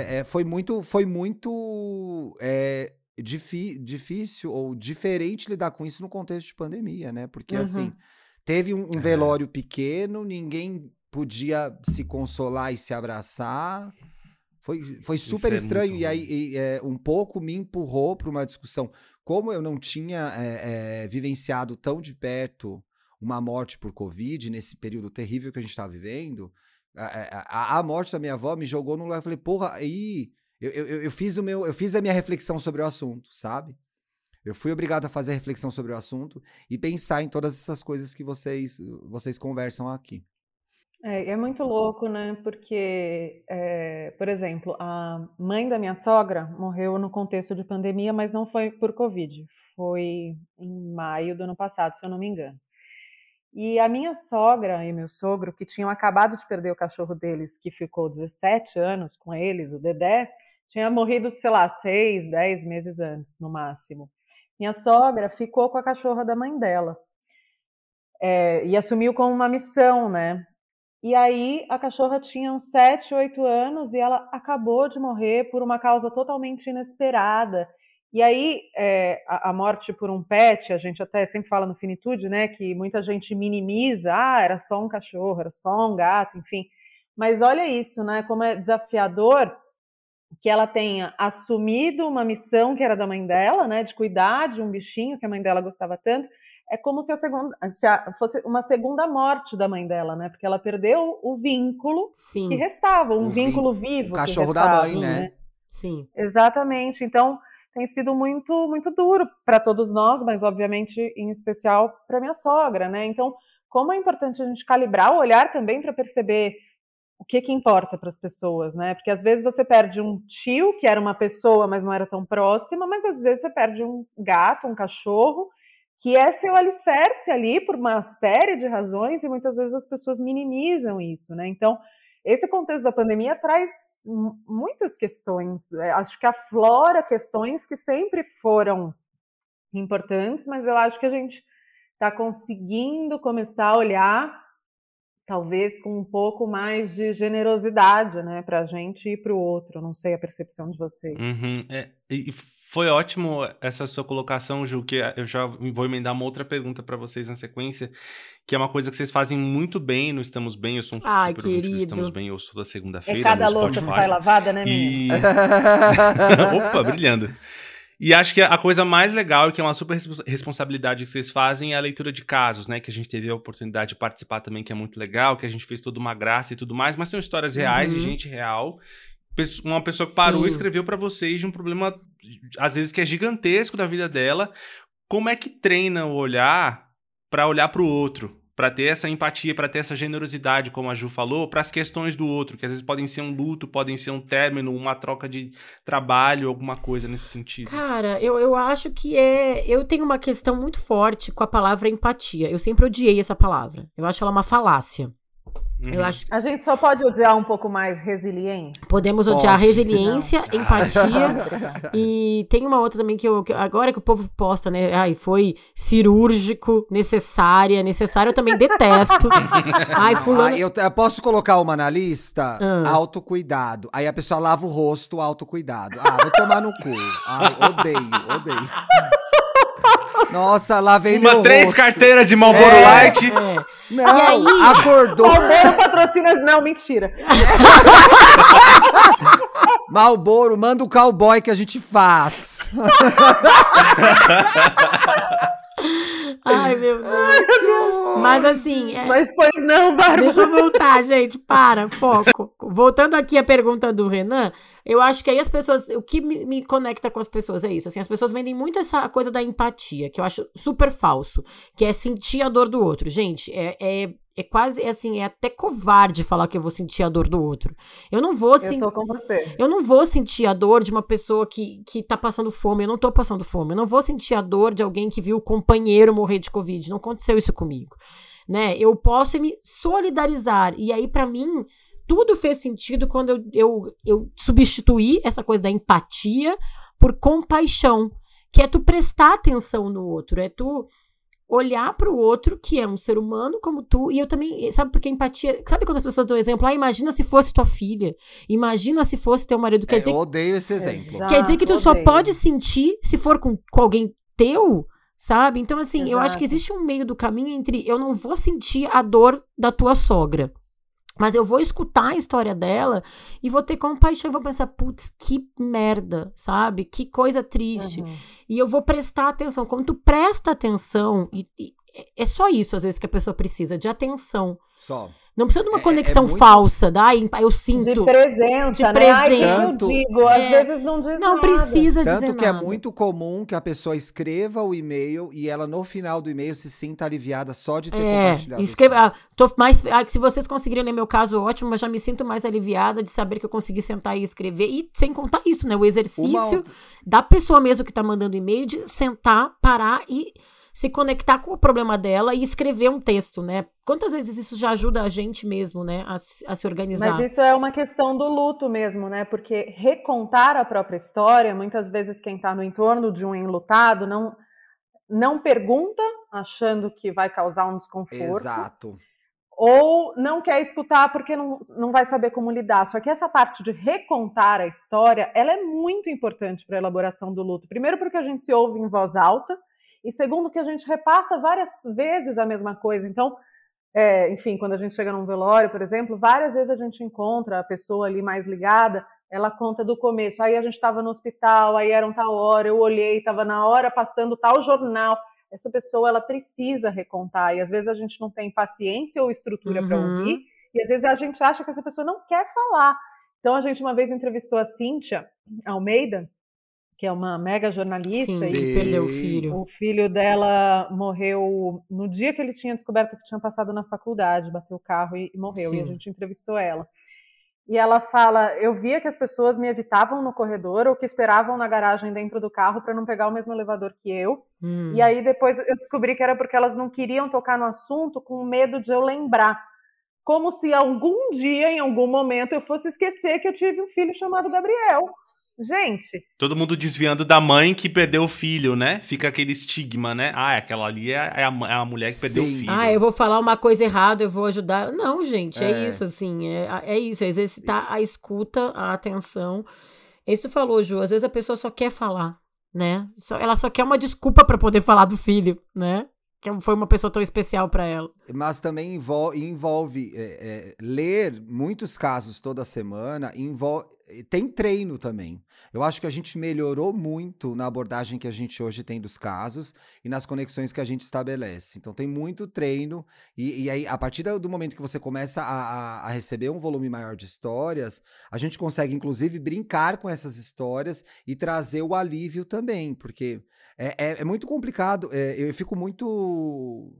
é, é, foi muito, foi muito é, difícil ou diferente lidar com isso no contexto de pandemia, né? Porque assim, uhum. assim, teve um, um é. velório pequeno, ninguém podia se consolar e se abraçar. Foi, foi super é estranho. E aí, e, é, um pouco me empurrou para uma discussão. Como eu não tinha é, é, vivenciado tão de perto uma morte por Covid, nesse período terrível que a gente está vivendo, a, a, a, morte da minha avó me jogou no lugar. Eu falei, porra, aí. Eu, eu, eu, fiz o meu, eu fiz a minha reflexão sobre o assunto, sabe? Eu fui obrigado a fazer a reflexão sobre o assunto e pensar em todas essas coisas que vocês, vocês conversam aqui. É, é muito louco, né? Porque, é, por exemplo, a mãe da minha sogra morreu no contexto de pandemia, mas não foi por Covid. Foi em maio do ano passado, se eu não me engano. E a minha sogra e meu sogro, que tinham acabado de perder o cachorro deles, que ficou 17 anos com eles, o Dedé, tinha morrido, sei lá, 6, 10 meses antes, no máximo. Minha sogra ficou com a cachorra da mãe dela. É, e assumiu como uma missão, né? E aí a cachorra tinha uns 7, 8 anos e ela acabou de morrer por uma causa totalmente inesperada. E aí é, a, a, morte por um pet, a gente até sempre fala no finitude, né, que muita gente minimiza, ah, era só um cachorro, era só um gato, enfim. Mas olha isso, né, como é desafiador que ela tenha assumido uma missão que era da mãe dela, né, de cuidar de um bichinho que a mãe dela gostava tanto, é como se a segunda se a, fosse uma segunda morte da mãe dela, né? Porque ela perdeu o vínculo Sim. que restava, um o vínculo vivo. O cachorro restava, da mãe, né? né? Sim. Exatamente. Então tem sido muito muito duro para todos nós, mas obviamente em especial para minha sogra, né? Então como é importante a gente calibrar o olhar também para perceber o que que importa para as pessoas, né? Porque às vezes você perde um tio que era uma pessoa, mas não era tão próxima, mas às vezes você perde um gato, um cachorro que é seu alicerce ali por uma série de razões e muitas vezes as pessoas minimizam isso, né? Então, esse contexto da pandemia traz muitas questões, é, acho que aflora questões que sempre foram importantes, mas eu acho que a gente está conseguindo começar a olhar, talvez com um pouco mais de generosidade, né, para a gente e para o outro. Não sei a percepção de vocês. Uhum, é, e foi ótimo essa sua colocação, Ju, que eu já vou emendar uma outra pergunta para vocês na sequência, que é uma coisa que vocês fazem muito bem no Estamos Bem. Eu sou um Ai, super querido. do Estamos Bem, eu sou da segunda-feira. É cada louça que vai lavada, né, menina? E... <laughs> Opa, brilhando. E acho que a coisa mais legal e que é uma super responsabilidade que vocês fazem é a leitura de casos, né? Que a gente teve a oportunidade de participar também, que é muito legal, que a gente fez toda uma graça e tudo mais, mas são histórias reais uhum. de gente real uma pessoa que parou e escreveu para vocês de um problema, às vezes, que é gigantesco da vida dela. Como é que treina o olhar para olhar para o outro? Para ter essa empatia, para ter essa generosidade, como a Ju falou, para as questões do outro, que às vezes podem ser um luto, podem ser um término, uma troca de trabalho, alguma coisa nesse sentido. Cara, eu, eu acho que é. Eu tenho uma questão muito forte com a palavra empatia. Eu sempre odiei essa palavra. Eu acho ela uma falácia. Eu Uhum. acho A gente só pode odiar um pouco mais resiliência. Podemos odiar Pode. resiliência, empatia. <laughs> e tem uma outra também que eu. que agora que o povo posta, né? Ai, foi cirúrgico, necessária. Necessário eu também detesto. <laughs> Ai, fulano. Ah, eu, eu posso colocar uma na lista? Ah. Autocuidado. Aí a pessoa lava o rosto, autocuidado. Ah, vai tomar no cu. Ai, odeio, odeio. <laughs> Nossa, lavei meu Uma três rosto. carteiras de Marlboro É. Light. É. Não, E aí? acordou. Palmeira patrocina. Não, mentira. <laughs> Malboro, manda o cowboy que a gente faz. <laughs> Ai, meu Deus. Mas assim, é- Mas pois não, Bárbara. Deixa eu voltar, gente. Para, foco. Voltando aqui à pergunta do Renan, eu acho que aí as pessoas. O que me, me conecta com as pessoas é isso. Assim, as pessoas vendem muito essa coisa da empatia, que eu acho super falso, que é sentir a dor do outro. Gente, é. é é quase é assim, é até covarde falar que eu vou sentir a dor do outro. Eu não vou Eu sentir. tô com você. Eu não vou sentir a dor de uma pessoa que, que tá passando fome. Eu não tô passando fome. Eu não vou sentir a dor de alguém que viu o companheiro morrer de Covid. Não aconteceu isso comigo. Né? Eu posso me solidarizar. E aí, pra mim, tudo fez sentido quando eu, eu, eu substituí essa coisa da empatia por compaixão. Que é tu prestar atenção no outro. É tu olhar pro outro, que é um ser humano como tu, e eu também, sabe, porque empatia, sabe quando as pessoas dão exemplo, ah, imagina se fosse tua filha, imagina se fosse teu marido, quer É, dizer, eu odeio esse exemplo. Exato. quer dizer que tu só odeio. pode sentir se for com, com alguém teu, sabe? Então, assim, eu acho que Exato. existe um meio do caminho entre eu não vou sentir a dor da tua sogra, mas eu vou escutar a história dela e vou ter compaixão e vou pensar, putz, que merda, sabe? Que coisa triste. Uhum. E eu vou prestar atenção. Quando tu presta atenção, e, e é só isso às vezes que a pessoa precisa, de atenção. Só. Não precisa de uma É- é conexão muito- falsa, da "Ai, eu De sinto. presença, De né? Ai, presença. eu digo, às É. vezes não diz Não nada. precisa dizer Tanto que é nada. muito comum que a pessoa escreva o e-mail e ela, no final do e-mail, se sinta aliviada só de ter É, compartilhado. escreva, ah, tô mais, ah, se vocês conseguirem ler meu caso, ótimo, mas já me sinto mais aliviada de saber que eu consegui sentar e escrever. E sem contar isso, né? O exercício outra- da pessoa mesmo que tá mandando e-mail de sentar, parar e se conectar com o problema dela e escrever um texto, né? Quantas vezes isso já ajuda a gente mesmo, né, a, se- a se organizar? Mas isso é uma questão do luto mesmo, né? Porque recontar a própria história, muitas vezes quem está no entorno de um enlutado não, não pergunta, achando que vai causar um desconforto. Exato. ou não quer escutar porque não, não vai saber como lidar. Só que essa parte de recontar a história, ela é muito importante para a elaboração do luto. Primeiro porque a gente se ouve em voz alta, e segundo que a gente repassa várias vezes a mesma coisa. Então, é, enfim, quando a gente chega num velório, por exemplo, várias vezes a gente encontra a pessoa ali mais ligada, ela conta do começo. Aí a gente estava no hospital, aí era um tal hora, eu olhei, estava na hora passando tal jornal essa pessoa ela precisa recontar e às vezes a gente não tem paciência ou estrutura para Uhum. ouvir e às vezes a gente acha que essa pessoa não quer falar. Então a gente uma vez entrevistou a Cíntia Almeida, que é uma mega jornalista Sim, e Sim. perdeu o filho. o filho dela morreu no dia que ele tinha descoberto que tinha passado na faculdade, bateu o carro e, e morreu. E a Sim. gente entrevistou ela. E ela fala: Eu via que as pessoas me evitavam no corredor ou que esperavam na garagem dentro do carro para não pegar o mesmo elevador que eu. Hum. E aí depois eu descobri que era porque elas não queriam tocar no assunto com medo de eu lembrar. Como se algum dia, em algum momento, eu fosse esquecer que eu tive um filho chamado Gabriel. Gente, Todo mundo desviando da mãe que perdeu o filho, né? Fica aquele estigma, né? Ah, aquela ali é é a, é a mulher que perdeu o Sim. filho. Ah, eu vou falar uma coisa errada, eu vou ajudar. Não, gente, é, É. isso, assim, é, é isso, é exercitar a escuta, a atenção. É isso que tu falou, Ju, às vezes a pessoa só quer falar, né? Só, ela só quer uma desculpa pra poder falar do filho, né? Que foi uma pessoa tão especial pra ela. Mas também envol- envolve, é, é, ler muitos casos toda semana, envolve, tem treino também. Eu acho que a gente melhorou muito na abordagem que a gente hoje tem dos casos e nas conexões que a gente estabelece. Então tem muito treino, e, e aí, a partir do momento que você começa a, a- a receber um volume maior de histórias, a gente consegue, inclusive, brincar com essas histórias e trazer o alívio também, porque é, é- é muito complicado. é, eu fico muito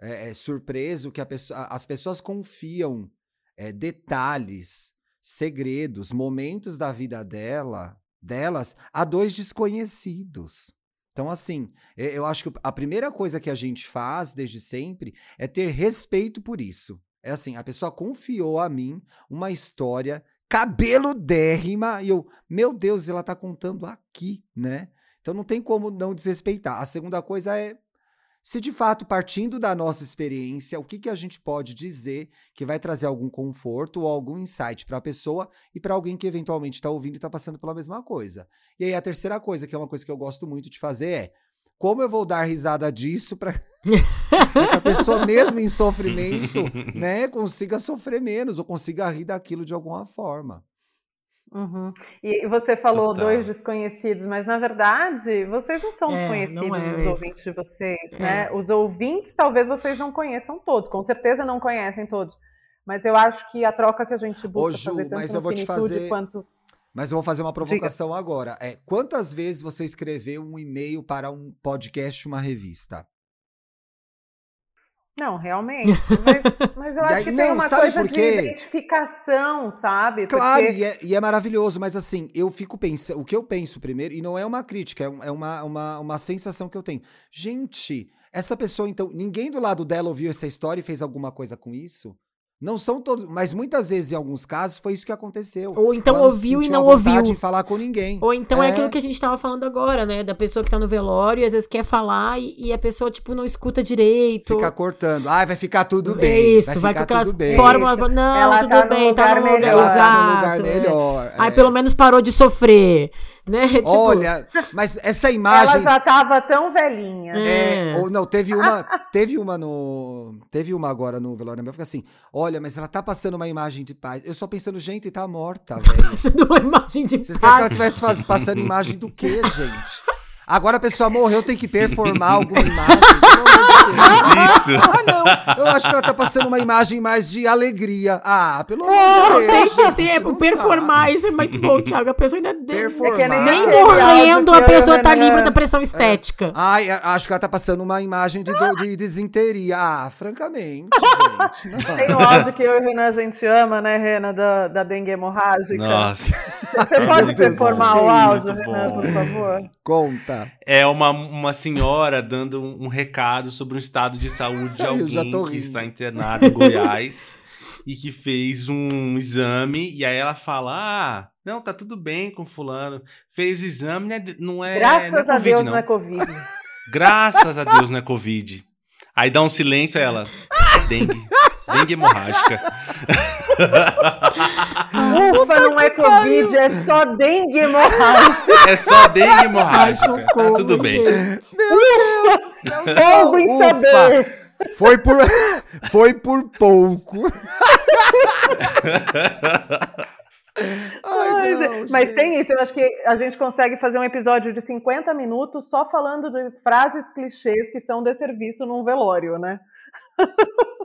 é, é, surpreso que pessoa, as pessoas confiam é, detalhes, segredos, momentos da vida dela, delas a dois desconhecidos. Então, assim, eu acho que a primeira coisa que a gente faz desde sempre é ter respeito por isso. É assim, a pessoa confiou a mim uma história cabelo dérrima e eu, meu Deus, ela tá contando aqui, né? Então não tem como não desrespeitar. A segunda coisa é se de fato, partindo da nossa experiência, o que, que a gente pode dizer que vai trazer algum conforto ou algum insight para a pessoa e para alguém que eventualmente está ouvindo e está passando pela mesma coisa. E aí a terceira coisa, que é uma coisa que eu gosto muito de fazer, é como eu vou dar risada disso para <laughs> que a pessoa, mesmo em sofrimento, <laughs> né, consiga sofrer menos ou consiga rir daquilo de alguma forma. Uhum. E você falou Total. dois desconhecidos, mas na verdade vocês não são é, desconhecidos, não é os ouvintes de vocês, é. né? Os ouvintes talvez vocês não conheçam todos, com certeza não conhecem todos. Mas eu acho que a troca que a gente busca Ô, Ju, fazer tanto mas eu vou te fazer... quanto. Mas eu vou fazer uma provocação Diga. agora. É, quantas vezes você escreveu um e-mail para um podcast, uma revista? Não, realmente. Mas, mas eu <laughs> acho aí, que não, tem uma coisa de identificação, sabe? Claro, Porque... e, é, e, é, maravilhoso, mas assim, eu fico pensando. O que eu penso primeiro, e não é uma crítica, é, é uma, uma, uma sensação que eu tenho. Gente, essa pessoa, então, ninguém do lado dela ouviu essa história e fez alguma coisa com isso? Não são todos, mas muitas vezes, em alguns casos, foi isso que aconteceu. Ou então Ela ouviu e não ouviu. de falar com ninguém. Ou então é... é aquilo que a gente estava falando agora, né? Da pessoa que tá no velório e às vezes quer falar e, e a pessoa, tipo, não escuta direito. Fica cortando. Ai, vai ficar tudo bem. Isso, vai, vai com aquelas fórmulas. Não, Ela tudo tá bem, tá no lugar, Ela exato. tá no lugar melhor. Ai, é. pelo menos parou de sofrer. <laughs> Né? Tipo... Olha, mas essa imagem. Ela já tava tão velhinha. É, ou não, teve uma, <laughs> teve uma no, teve uma agora no velório meu, fica assim, olha, mas ela tá passando uma imagem de paz. Eu só pensando, gente, tá morta, <laughs> velho. passando uma imagem de Vocês paz. Vocês querem que ela tivesse faz, passando imagem do quê, gente? Agora a pessoa morreu, tem que performar alguma imagem. Isso. Ah, não. Eu acho que ela tá passando uma imagem mais de alegria. Ah, pelo amor de Deus. Tem tempo, performar. Isso é muito bom, Thiago. A pessoa ainda. Performar. É nem morrendo, a pessoa tá livre da pressão estética. É. Ai, acho que ela tá passando uma imagem de, de desinteria. Ah, francamente, <laughs> gente. Não. Tem um áudio que eu e o Renan a gente ama, né, Renan, da, da dengue hemorrágica. Nossa. Você pode performar o áudio, Renan, por favor? Conta. É uma, uma senhora dando um, um recado sobre o estado de saúde de <laughs> alguém que está internado em Goiás <laughs> e que fez um exame e aí ela fala: "Ah, não, tá tudo bem com fulano. Fez o exame, né? não é Graças não é COVID, a Deus não. não é Covid. <laughs> Graças a Deus não é Covid. Aí dá um silêncio ela, dengue. Dengue hemorrágica. Ufa, não é Covid, é só dengue hemorrágica. É só dengue <laughs> hemorrágica. Tá tudo bem. Meu Deus, pouco em saber. Foi por, <laughs> foi por pouco. Ai, não, mas tem isso, eu acho que a gente consegue fazer um episódio de 50 minutos só falando de frases clichês que são de serviço num velório, né?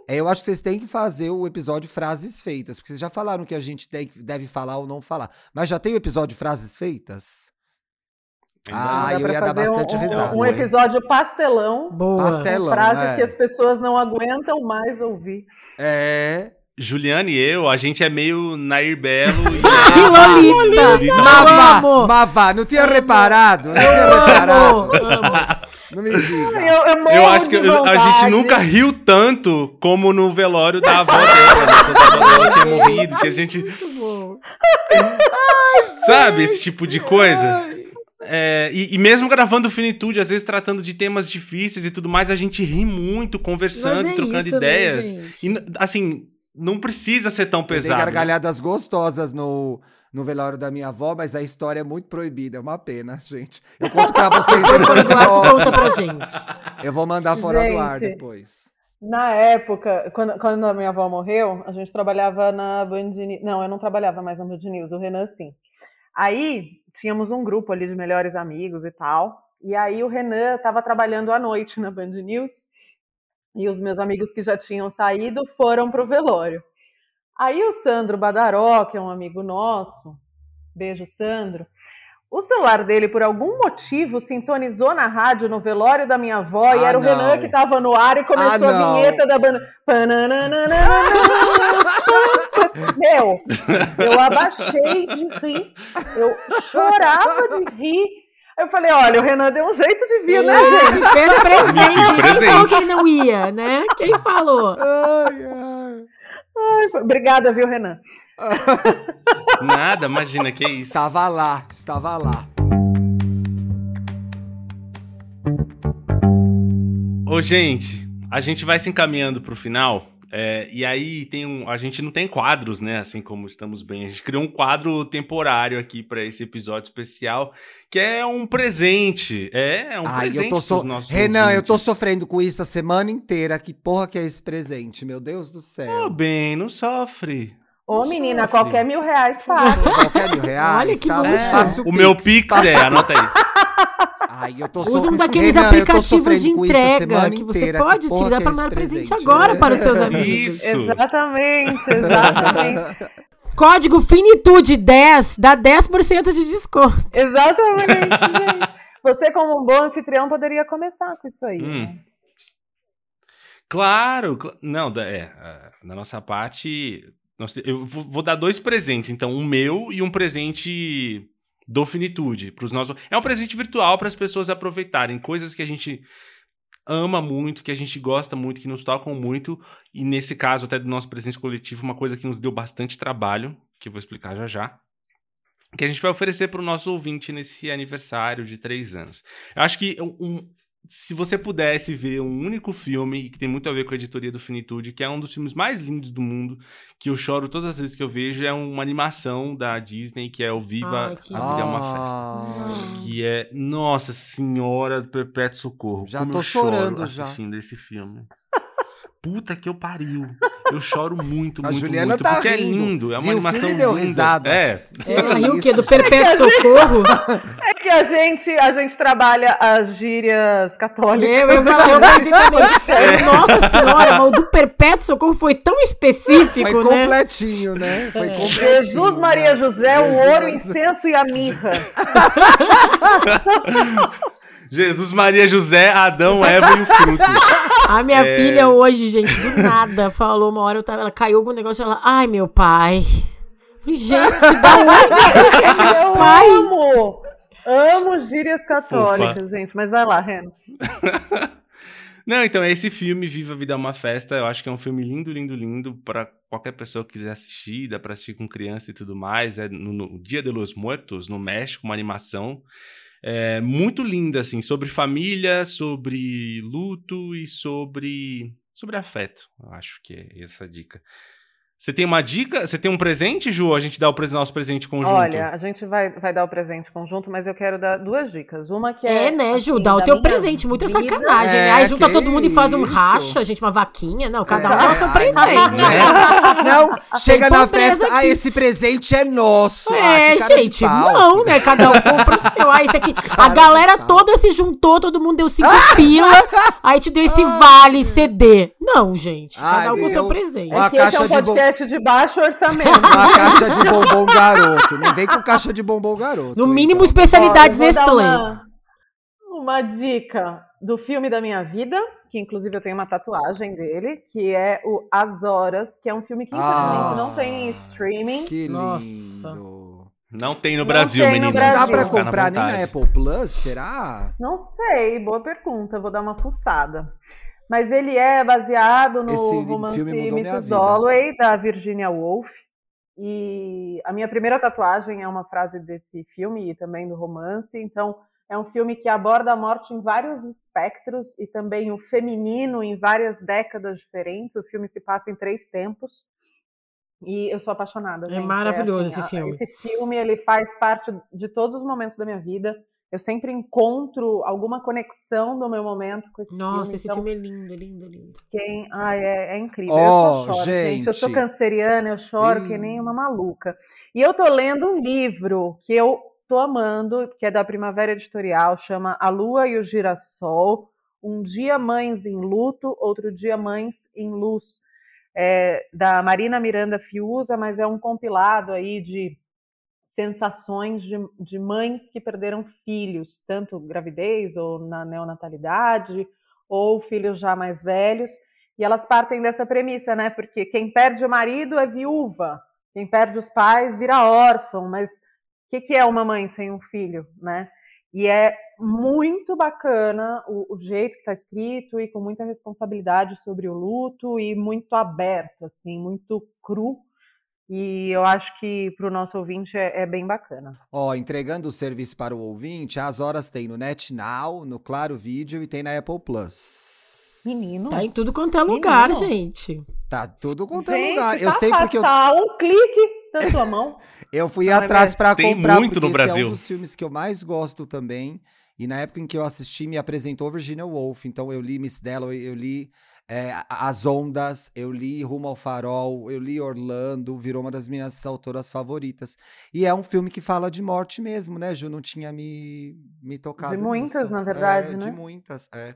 É, eu acho que vocês têm que fazer o episódio Frases Feitas, porque vocês já falaram que a gente deve falar ou não falar. Mas já tem o episódio Frases Feitas? Ah, eu ia dar bastante um, risada. Um episódio pastelão. Boa. Pastelão. Frases é. que as pessoas não aguentam mais ouvir. É. Juliana e eu, a gente é meio Nair Belo e. <laughs> Lolita! Lolita. Mavá, Mavá, não tinha reparado? Não tinha reparado. Não me diga. Eu, eu, eu acho que a gente nunca riu tanto como no velório da avó dela, né? Quando a avó tinha morrido, que a gente. Sabe, esse tipo de coisa? É, e, e, mesmo gravando Finitude, às vezes tratando de temas difíceis e tudo mais, a gente ri muito, conversando, é trocando isso, né, ideias. Né, e, assim, não precisa ser tão pesado. Tem gargalhadas gostosas no, no velório da minha avó, mas a história é muito proibida. É uma pena, <laughs> gente. Eu conto pra vocês depois. conta pra gente. Eu vou mandar fora gente, do ar depois. Na época, quando, quando a minha avó morreu, a gente trabalhava na Band News. Não, eu não trabalhava mais na Band News, o Renan sim. Aí tínhamos um grupo ali de melhores amigos e tal. E aí o Renan estava trabalhando à noite na Band News e os meus amigos que já tinham saído foram para o velório. Aí o Sandro Badaró, que é um amigo nosso, beijo Sandro, O celular dele, por algum motivo, sintonizou na rádio no velório da minha avó ah, e era o não. Renan que estava no ar e começou ah, a vinheta da banda. Meu, eu abaixei de rir, eu chorava de rir. Eu falei, olha, o Renan deu um jeito de vir, né, gente? Fez presente. Quem falou que não ia, né? Quem falou? Ai, ai. Ai, obrigada, viu, Renan? <laughs> Nada, imagina, que isso. Estava lá, estava lá. Ô, gente, a gente vai se encaminhando pro final. É, e aí tem um, a gente não tem quadros, né? Assim como estamos bem. A gente criou um quadro temporário aqui para esse episódio especial, que é um presente. É, é um Ai, presente eu tô so... Renan, ouvintes. eu tô sofrendo com isso a semana inteira. Que porra que é esse presente? Meu Deus do céu. Ô, bem, não sofre. Ô, menina, sofre. qualquer mil reais paga. Qualquer mil reais. Olha que tá, é. O, o meu Pix é, anota aí. <laughs> Ai, eu tô Usa um daqueles Renan, aplicativos de entrega que você pode utilizar para dar presente agora para os seus <laughs> amigos. Isso. Exatamente, <laughs> exatamente. Código Finitude 10 dá 10% de desconto. Exatamente, <laughs> gente. Você, como um bom anfitrião, poderia começar com isso aí. Hum. Né? Claro, não, é, na nossa parte, eu vou dar dois presentes, então, um meu e um presente do Finitude para os nossos. É um presente virtual para as pessoas aproveitarem coisas que a gente ama muito, que a gente gosta muito, que nos tocam muito, e nesse caso até do nosso presente coletivo, uma coisa que nos deu bastante trabalho, que eu vou explicar já já, que a gente vai oferecer para o nosso ouvinte nesse aniversário de três anos. Eu acho que um, se você pudesse ver um único filme que tem muito a ver com a editoria do Finitude, que é um dos filmes mais lindos do mundo, que eu choro todas as vezes que eu vejo, é uma animação da Disney, que é o Viva Ai, que... A Vida é uma Festa. Que é, nossa senhora do Perpétuo Socorro. Já tô chorando já. assistindo esse filme. Puta que eu pariu. Eu choro muito, a muito, Juliana muito. Tá porque é rindo. é lindo. É uma Viu, animação deu linda. Risada. É. Ela riu o quê? Do Perpétuo Socorro? <laughs> É que a gente, a gente trabalha as gírias católicas. Eu, eu, eu pensei também. É. Nossa senhora, mas o do Perpétuo Socorro foi tão específico, foi né? completinho, né? Foi é. completinho. Jesus, Maria, José, o ouro, o incenso e a mirra. <laughs> Jesus, Maria, José, Adão, <laughs> Eva e o fruto. A minha é... filha hoje, gente, do nada, falou uma hora, eu tava, ela caiu algum negócio, ela, ai, meu pai. falei, gente, da onde <laughs> Eu pai? amo, amo gírias católicas, Ufa. gente, mas vai lá, Reno. <laughs> Não, então, esse filme, Viva a Vida é uma Festa, eu acho que é um filme lindo, lindo, lindo, para qualquer pessoa que quiser assistir, dá pra assistir com criança e tudo mais. É no, no Dia de los Muertos, no México, uma animação é, muito linda, assim, sobre família, sobre luto e sobre, sobre afeto. Eu acho que é essa dica. Você tem uma dica? Você tem um presente, Ju? A gente dá o nosso presente conjunto? Olha, a gente vai, vai dar o presente conjunto, mas eu quero dar duas dicas. Uma que é. É, né, Ju? Assim, dá o teu presente. Muita sacanagem, né? é, né? Aí junta todo mundo e faz um racha, gente, uma vaquinha. Não, cada um é. dá o seu presente. É. <laughs> Não, chega na festa. Aqui. Ah, esse presente é nosso. É, ah, gente, não, né? Cada um compra o seu. Ah, esse aqui. <laughs> A galera toda se juntou, todo mundo deu cinco <laughs> pila. Aí te deu esse vale CD. Não, gente. Cada um com o seu presente. Uma caixa de podcast de baixo orçamento. <laughs> Uma caixa de <laughs> bombom garoto. Não vem com caixa de bombom garoto. No mínimo, então. especialidades Ó, Nestlé. Uma, uma dica do filme da minha vida, que inclusive eu tenho uma tatuagem dele, que é o As Horas, que é um filme que infelizmente não tem streaming. Que lindo. Nossa. Não tem no Brasil, tem meninas. Não dá pra comprar nem na Apple Plus, será? Não sei, boa pergunta. Vou dar uma fuçada. Mas ele é baseado no Esse romance Mrs. Dalloway, da Virginia Woolf. E a minha primeira tatuagem é uma frase desse filme e também do romance. Então, é um filme que aborda a morte em vários espectros e também o feminino em várias décadas diferentes. O filme se passa em três tempos. E eu sou apaixonada. É gente. maravilhoso é, assim, esse filme. Esse filme ele faz parte de todos os momentos da minha vida eu sempre encontro alguma conexão do meu momento com esse Nossa, filme. Nossa, esse então, filme é lindo, lindo, lindo. Quem... Ai, é, é incrível. Oh, eu choro, gente. gente. Eu sou canceriana, eu choro que nem uma maluca. E eu tô lendo um livro que eu tô amando, que é da Primavera Editorial, chama A Lua e o Girassol. Um dia Mães em Luto, outro dia Mães em Luz. É, da Marina Miranda Fiuza, mas é um compilado aí de sensações de, de mães que perderam filhos, tanto gravidez ou na neonatalidade, ou filhos já mais velhos. E elas partem dessa premissa, né? Porque quem perde o marido é viúva, quem perde os pais vira órfão, mas o que, que é uma mãe sem um filho, né? E é muito bacana o, o jeito que está escrito e com muita responsabilidade sobre o luto e muito aberto, assim, muito cru. E eu acho que para o nosso ouvinte é, é bem bacana. Ó, entregando o serviço para o ouvinte, as horas tem no NetNow, no Claro Vídeo e tem na Apple Plus. Menino. Tá em tudo quanto é lugar, Menino. gente. Tá tudo quanto é Gente, lugar. Eu tá sei fácil, porque eu, tá um clique da sua mão. <laughs> eu fui Não, é atrás pra Tem comprar, muito no esse é Brasil. um dos filmes que eu mais gosto também. E na época em que eu assisti, me apresentou Virginia Woolf. Então eu li Miss Dalloway, eu li é, As Ondas, eu li Rumo ao Farol, eu li Orlando, virou uma das minhas autoras favoritas. E é um filme que fala de morte mesmo, né, Ju? Não tinha me, me tocado De muitas, nisso. na verdade, É, De né? muitas, é.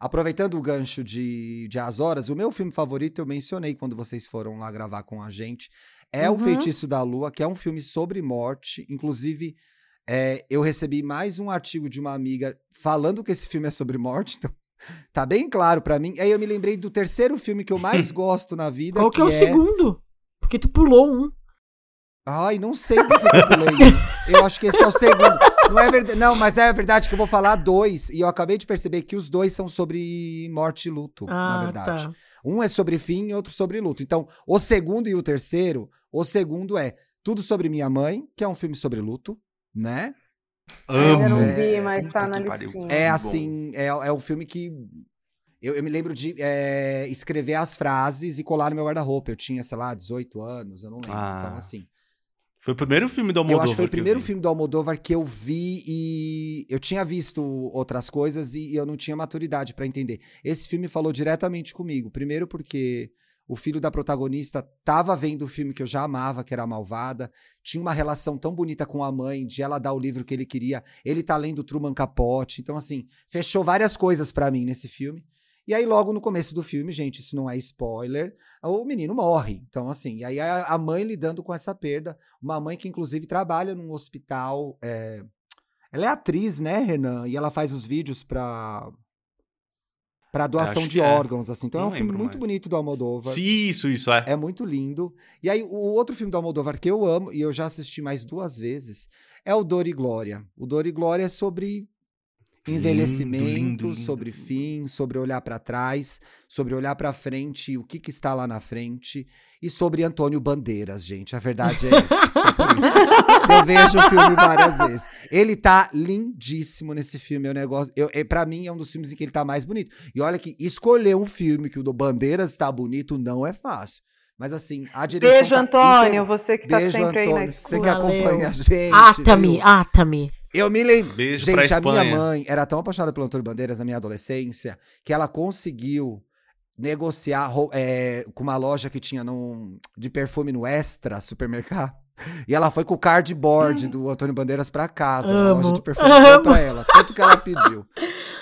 Aproveitando o gancho de, de As Horas, o meu filme favorito eu mencionei quando vocês foram lá gravar com a gente. É O Uhum. Feitiço da Lua, que é um filme sobre morte. Inclusive, é, eu recebi mais um artigo de uma amiga falando que esse filme é sobre morte, <laughs> então tá bem claro pra mim. Aí eu me lembrei do terceiro filme que eu mais <laughs> gosto na vida. Qual que é o segundo? Porque tu pulou um. Ai, não sei por que que eu pulei. <laughs> eu acho que esse é o segundo. Não é verdade. Não, mas é verdade que eu vou falar dois. E eu acabei de perceber que os dois são sobre morte e luto, na Ah, verdade. tá. Um é sobre fim e outro sobre luto. Então, o segundo e o terceiro, o segundo é Tudo Sobre Minha Mãe, que é um filme sobre luto, né? Ainda não É, vi, mas puta tá na listinha. É assim, é, é um filme que. Eu, eu me lembro de é, escrever as frases e colar no meu guarda-roupa. Eu tinha, sei lá, 18 anos, eu não lembro. Ah, Então, assim. Foi o primeiro filme do Eu Almodóvar. acho que foi o eu primeiro filme do Almodóvar que eu vi e eu tinha visto outras coisas e eu não tinha maturidade pra entender. Esse filme falou diretamente comigo. Primeiro porque o filho da protagonista tava vendo o filme que eu já amava, que era Malvada. Tinha uma relação tão bonita com a mãe, de ela dar o livro que ele queria. Ele tá lendo Truman Capote. Então, assim, fechou várias coisas pra mim nesse filme. E aí, logo no começo do filme, gente, isso não é spoiler, o menino morre. Então, assim, e aí a mãe lidando com essa perda. Uma mãe que, inclusive, trabalha num hospital. é, Ela é atriz, né, Renan? E ela faz os vídeos pra. Pra doação de é. órgãos, assim. Então é Não um filme muito mais. bonito do Almodóvar. Sim, Isso, isso, é. É muito lindo. E aí, o outro filme do Almodóvar que eu amo, e eu já assisti mais duas vezes, é o Dor e Glória. O Dor e Glória é sobre envelhecimento, lindo, lindo, sobre lindo. fim, sobre olhar pra trás, sobre olhar pra frente e o que, que está lá na frente, e sobre Antônio Bandeiras, gente. A verdade é essa. <laughs> Eu vejo o filme várias vezes. Ele tá lindíssimo nesse filme. É um negócio. Eu, é, pra mim, é um dos filmes em que ele tá mais bonito. E olha que escolher um filme que o do Bandeiras tá bonito não é fácil. Mas assim, a direção. Beijo, tá Antônio, hiper- você que tá Beijo, sempre aí na Antônio. Você que Valeu. acompanha a gente. Ata-me, ata-me. Eu me lembro. Beijo Gente, a minha mãe era tão apaixonada pelo Antônio Bandeiras na minha adolescência que ela conseguiu negociar é, com uma loja que tinha num, de perfume no Extra supermercado. E ela foi com o cardboard do Antônio Bandeiras pra casa. Uma loja de perfume deu amo. pra ela. Tanto que ela pediu.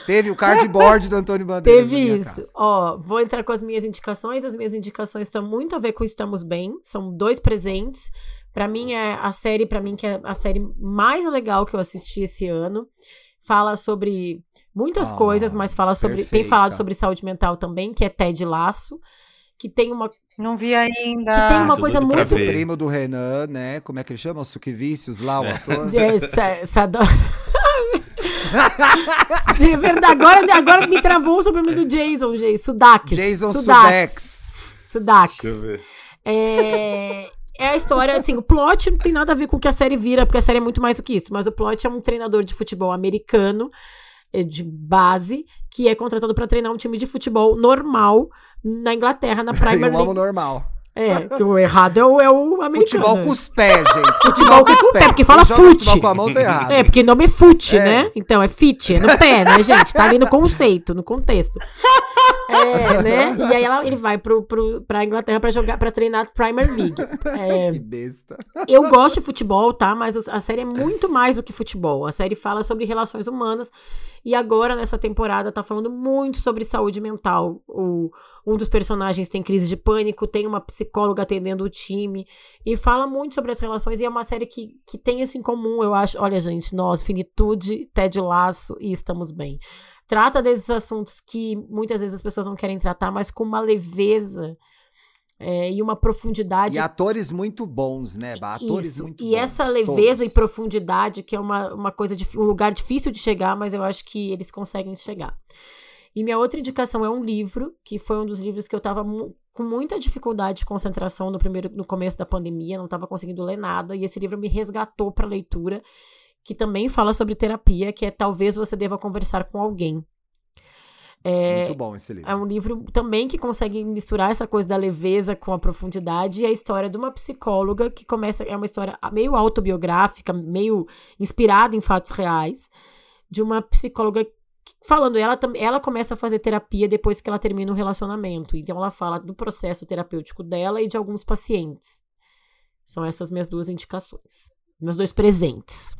Teve o cardboard do Antônio Bandeiras. Teve isso. casa. Ó, vou entrar com as minhas indicações. As minhas indicações estão muito a ver com Estamos Bem. São dois presentes. Pra mim é a série, para mim que é a série mais legal que eu assisti esse ano. Fala sobre muitas Ah, coisas, mas fala sobre tem perfeita. falado sobre saúde mental também, que é Ted Laço, que tem uma Não vi ainda. que tem uma Tô coisa muito ver. Primo do Renan, né? Como é que ele chama? O Suquivicius lá, o É. ator. <laughs> É, sa- sado- <laughs> É verdade, agora, agora me travou sobre o nome do Jason, Jay. Sudax. Jason Sudax. Sudax. Deixa eu ver. É, é a história, assim, o plot não tem nada a ver com o que a série vira, porque a série é muito mais do que isso. Mas o plot é um treinador de futebol americano, eh, de base, que é contratado pra treinar um time de futebol normal na Inglaterra, na <laughs> Premier League. normal. É, que o errado é o, é o americano. Futebol com os pés, gente. Futebol com os pés, porque fala fute. Com a mão tá errado. É, porque nome é fute, É. né? Então é fit, é no pé, né, gente? Tá ali no conceito, no contexto. É, né? E aí ela, ele vai pro, pro, pra Inglaterra pra jogar, pra treinar Premier League. É, Que besta. eu gosto de futebol, tá? Mas a série é muito mais do que futebol. A série fala sobre relações humanas. E agora, nessa temporada, tá falando muito sobre saúde mental. O, um dos personagens tem crise de pânico, tem uma psicóloga atendendo o time. E fala muito sobre as relações. E é uma série que, que tem isso em comum, eu acho. Olha, gente, nós, finitude, Ted Laço e estamos bem. Trata desses assuntos que muitas vezes as pessoas não querem tratar, mas com uma leveza é, e uma profundidade E atores muito bons, né? Atores isso. muito e bons. essa leveza todos. e profundidade, que é uma, uma coisa, dif- um lugar difícil de chegar, mas eu acho que eles conseguem chegar. E minha outra indicação é um livro, que foi um dos livros que eu tava mu- com muita dificuldade de concentração no primeiro, no começo da pandemia, não tava conseguindo ler nada, e esse livro me resgatou para leitura, que também fala sobre terapia, que é Talvez Você Deva Conversar com Alguém. É, Muito bom esse livro. é um livro também que consegue misturar essa coisa da leveza com a profundidade e a história de uma psicóloga que começa é uma história meio autobiográfica, meio inspirada em fatos reais, de uma psicóloga que- falando ela ela começa a fazer terapia depois que ela termina um relacionamento. Então ela fala do processo terapêutico dela e de alguns pacientes. São essas minhas duas indicações. Meus dois presentes.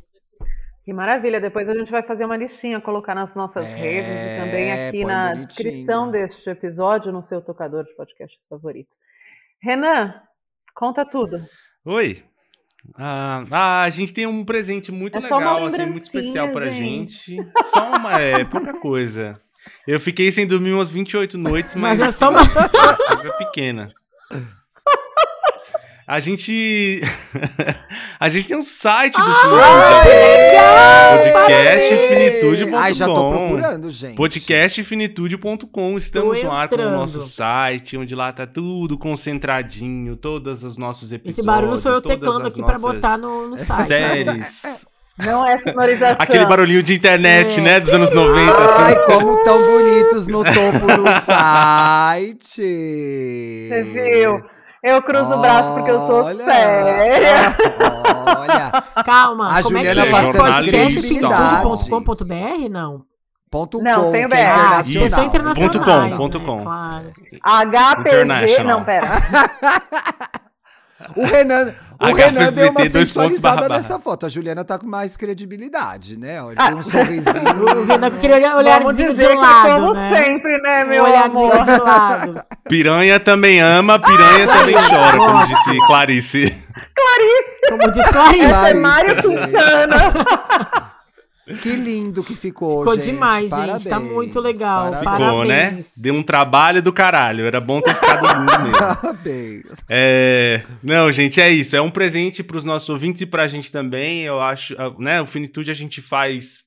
Que maravilha. Depois a gente vai fazer uma listinha, colocar nas nossas É, redes e também aqui na bonitinho. descrição deste episódio no seu tocador de podcasts favorito. Renan, conta tudo. Oi. Ah, ah, a gente tem um presente muito É legal, assim, muito especial pra gente. gente. Só uma, é, pouca coisa. Eu fiquei sem dormir umas 28 noites, mas, Mas é só uma uma coisa pequena. A gente. <laughs> a gente tem um site do Finitude. Podcast finitude.com. Ai, já tô procurando, gente. Podcastfinitude.com. Estamos no ar com o nosso site, onde lá tá tudo concentradinho, todos os nossos episódios. Esse barulho sou eu teclando aqui pra botar no, no site. Séries. <laughs> Não é sonorização. Aquele barulhinho de internet, É. né? Dos anos 90. assim. Ai, como tão bonitos no topo do site. Você viu? Eu cruzo o braço porque eu sou Olha. séria. Olha, <laughs> Calma, A como Juliana é que é? Podcastfinitude.com.br? Não. ponto Não, com, sem o que BR. é Ah, internacional. internacionais, Ponto com, né? ponto com. Claro. HPG. Não, pera. <laughs> O Renan, <laughs> o Renan deu uma sensualizada nessa foto. A Juliana tá com mais credibilidade, né? Ele tem um sorrisinho. <laughs> O Renan aquele olhar- olharzinho de que lado, como né? sempre, né, Um meu olharzinho amor? de lado. <laughs> Piranha também ama, piranha também chora, como disse Clarice. Como diz Clarice. Essa é Clarice, Mário gente. Quintana. Que lindo que ficou, Ficou gente. demais, Parabéns, gente. Tá muito legal. Parabéns. Ficou, né? Parabéns. Deu um trabalho do caralho. Era bom ter ficado lindo mesmo. Parabéns. É, não, gente, é isso. É um presente para os nossos ouvintes e para a gente também. Eu acho, ah, né? O Finitude a gente faz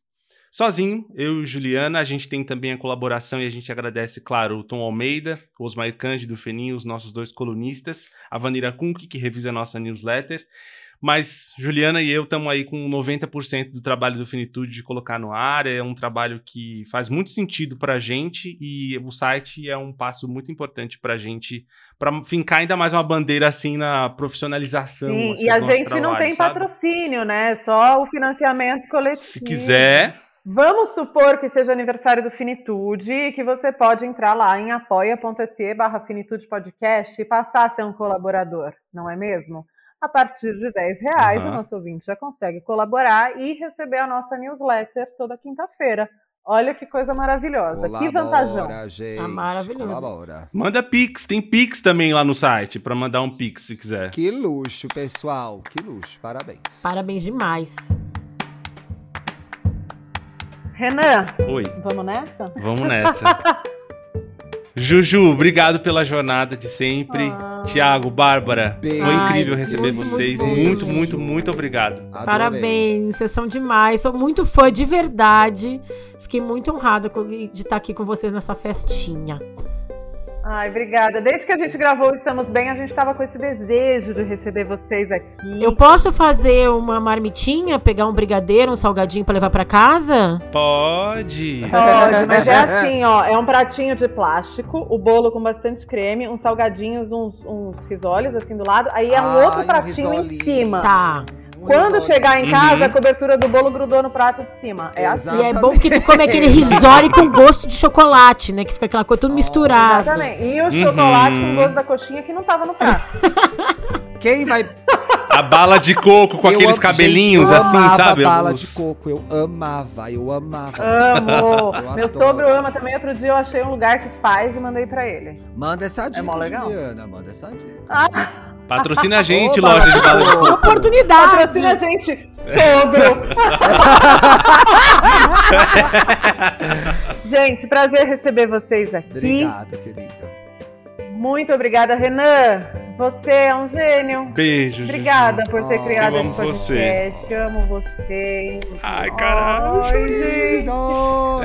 sozinho, eu e Juliana. A gente tem também a colaboração e a gente agradece, claro, o Tom Almeida, o Osmar Cândido, Feninho, os nossos dois colunistas, a Vanira Kunk, que revisa a nossa newsletter. Mas Juliana e eu estamos aí com 90% do trabalho do Finitude de colocar no ar. É um trabalho que faz muito sentido para a gente e o site é um passo muito importante para a gente para fincar ainda mais uma bandeira assim na profissionalização. Sim, assim, e a gente não trabalho, tem sabe? patrocínio, né? Só o financiamento coletivo. Se quiser, Vamos supor que seja aniversário do Finitude e que você pode entrar lá em apoia.se barra Finitude Podcast e passar a ser um colaborador, não é mesmo? A partir de 10 reais, Aham. o nosso ouvinte já consegue colaborar e receber a nossa newsletter toda quinta-feira. Olha que coisa maravilhosa, que vantajão. Colabora, gente. Tá maravilhoso. Colabora. manda Pix. Tem Pix também lá no site para mandar um Pix se quiser. Que luxo, pessoal. Que luxo. Parabéns. Parabéns demais. Renan, Oi, vamos nessa? vamos nessa. <laughs> Juju, obrigado pela jornada de sempre. Ah. Tiago, Bárbara, Beijo. foi incrível receber muito, vocês. muito Muito, bom, muito, Juju. muito obrigado. Adorei. Parabéns, vocês são demais. Sou muito fã de verdade. Fiquei muito honrada com- de estar aqui com vocês nessa festinha. Ai, obrigada. Desde que a gente gravou o Estamos Bem, a gente estava com esse desejo de receber vocês aqui. Eu posso fazer uma marmitinha, pegar um brigadeiro, um salgadinho pra levar pra casa? Pode. Pode, <laughs> mas é assim, ó. É um pratinho de plástico, o bolo com bastante creme, uns salgadinhos, uns, uns risoles assim do lado. Aí é um Ai, outro um pratinho em risolinho. cima. Tá. Quando risório. chegar em casa, Uhum. a cobertura do bolo grudou no prato de cima. É assim. E é bom que tu come aquele risório com gosto de chocolate, né? Que fica aquela coisa tudo misturado. Exatamente. E o Uhum. chocolate com gosto da coxinha que não tava no prato. <laughs> Quem vai. A bala de coco com Eu aqueles amo- cabelinhos gente, eu assim, amava sabe? bala Os- de coco, eu amava, eu amava. Amo! <laughs> Eu Meu adoro. sogro ama também. Outro dia eu achei um lugar que faz e mandei pra ele. Manda essa dica, mó legal. Juliana, manda essa dica. Ah, Patrocina a gente, Ô, loja de bala de coco. Oportunidade. patrocina a gente, sogro! <laughs> gente, prazer receber vocês aqui. Obrigada, querida. Muito obrigada, Renan. Você é um gênio. Beijo, Obrigada por ter Oh, criado esse amo podcast. Eu amo você. Ai, caralho. Ai.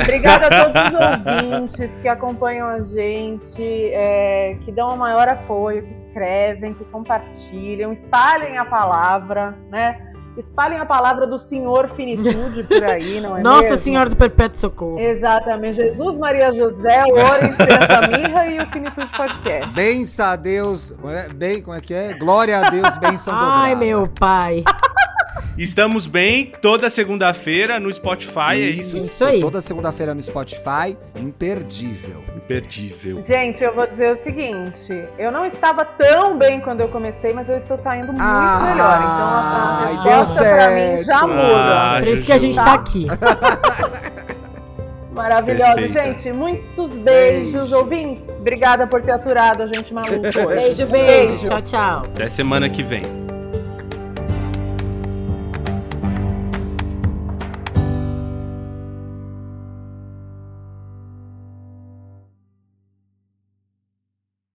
Obrigada a todos os ouvintes que acompanham a gente, é, que dão o maior apoio, que escrevem, que compartilham, espalhem a palavra, né? Espalhem a palavra do Senhor Finitude por aí, não é Nossa mesmo? Senhora do Perpétuo Socorro. Exatamente. Jesus, Maria José, o Ouro, <laughs> Esperança Mirra e o Finitude Podcast. Bença a Deus. é? Bem, como é que é? Glória a Deus, benção <laughs> dobrada. Ai, meu pai. Estamos bem toda segunda-feira no Spotify, é isso? Isso aí. Toda segunda-feira no Spotify, imperdível. Imperdível. Gente, eu vou dizer o seguinte: eu não estava tão bem quando eu comecei, mas eu estou saindo muito Ai, melhor. Então a, a deu resposta pra mim já muda. Ah, Por isso que a gente Tá. aqui. <laughs> Maravilhosa. Perfeita. Gente, muitos beijos, Beijo. ouvintes. Obrigada por ter aturado a gente maluco <laughs> hoje. Beijo, beijo. Tchau, tchau. Até semana que vem.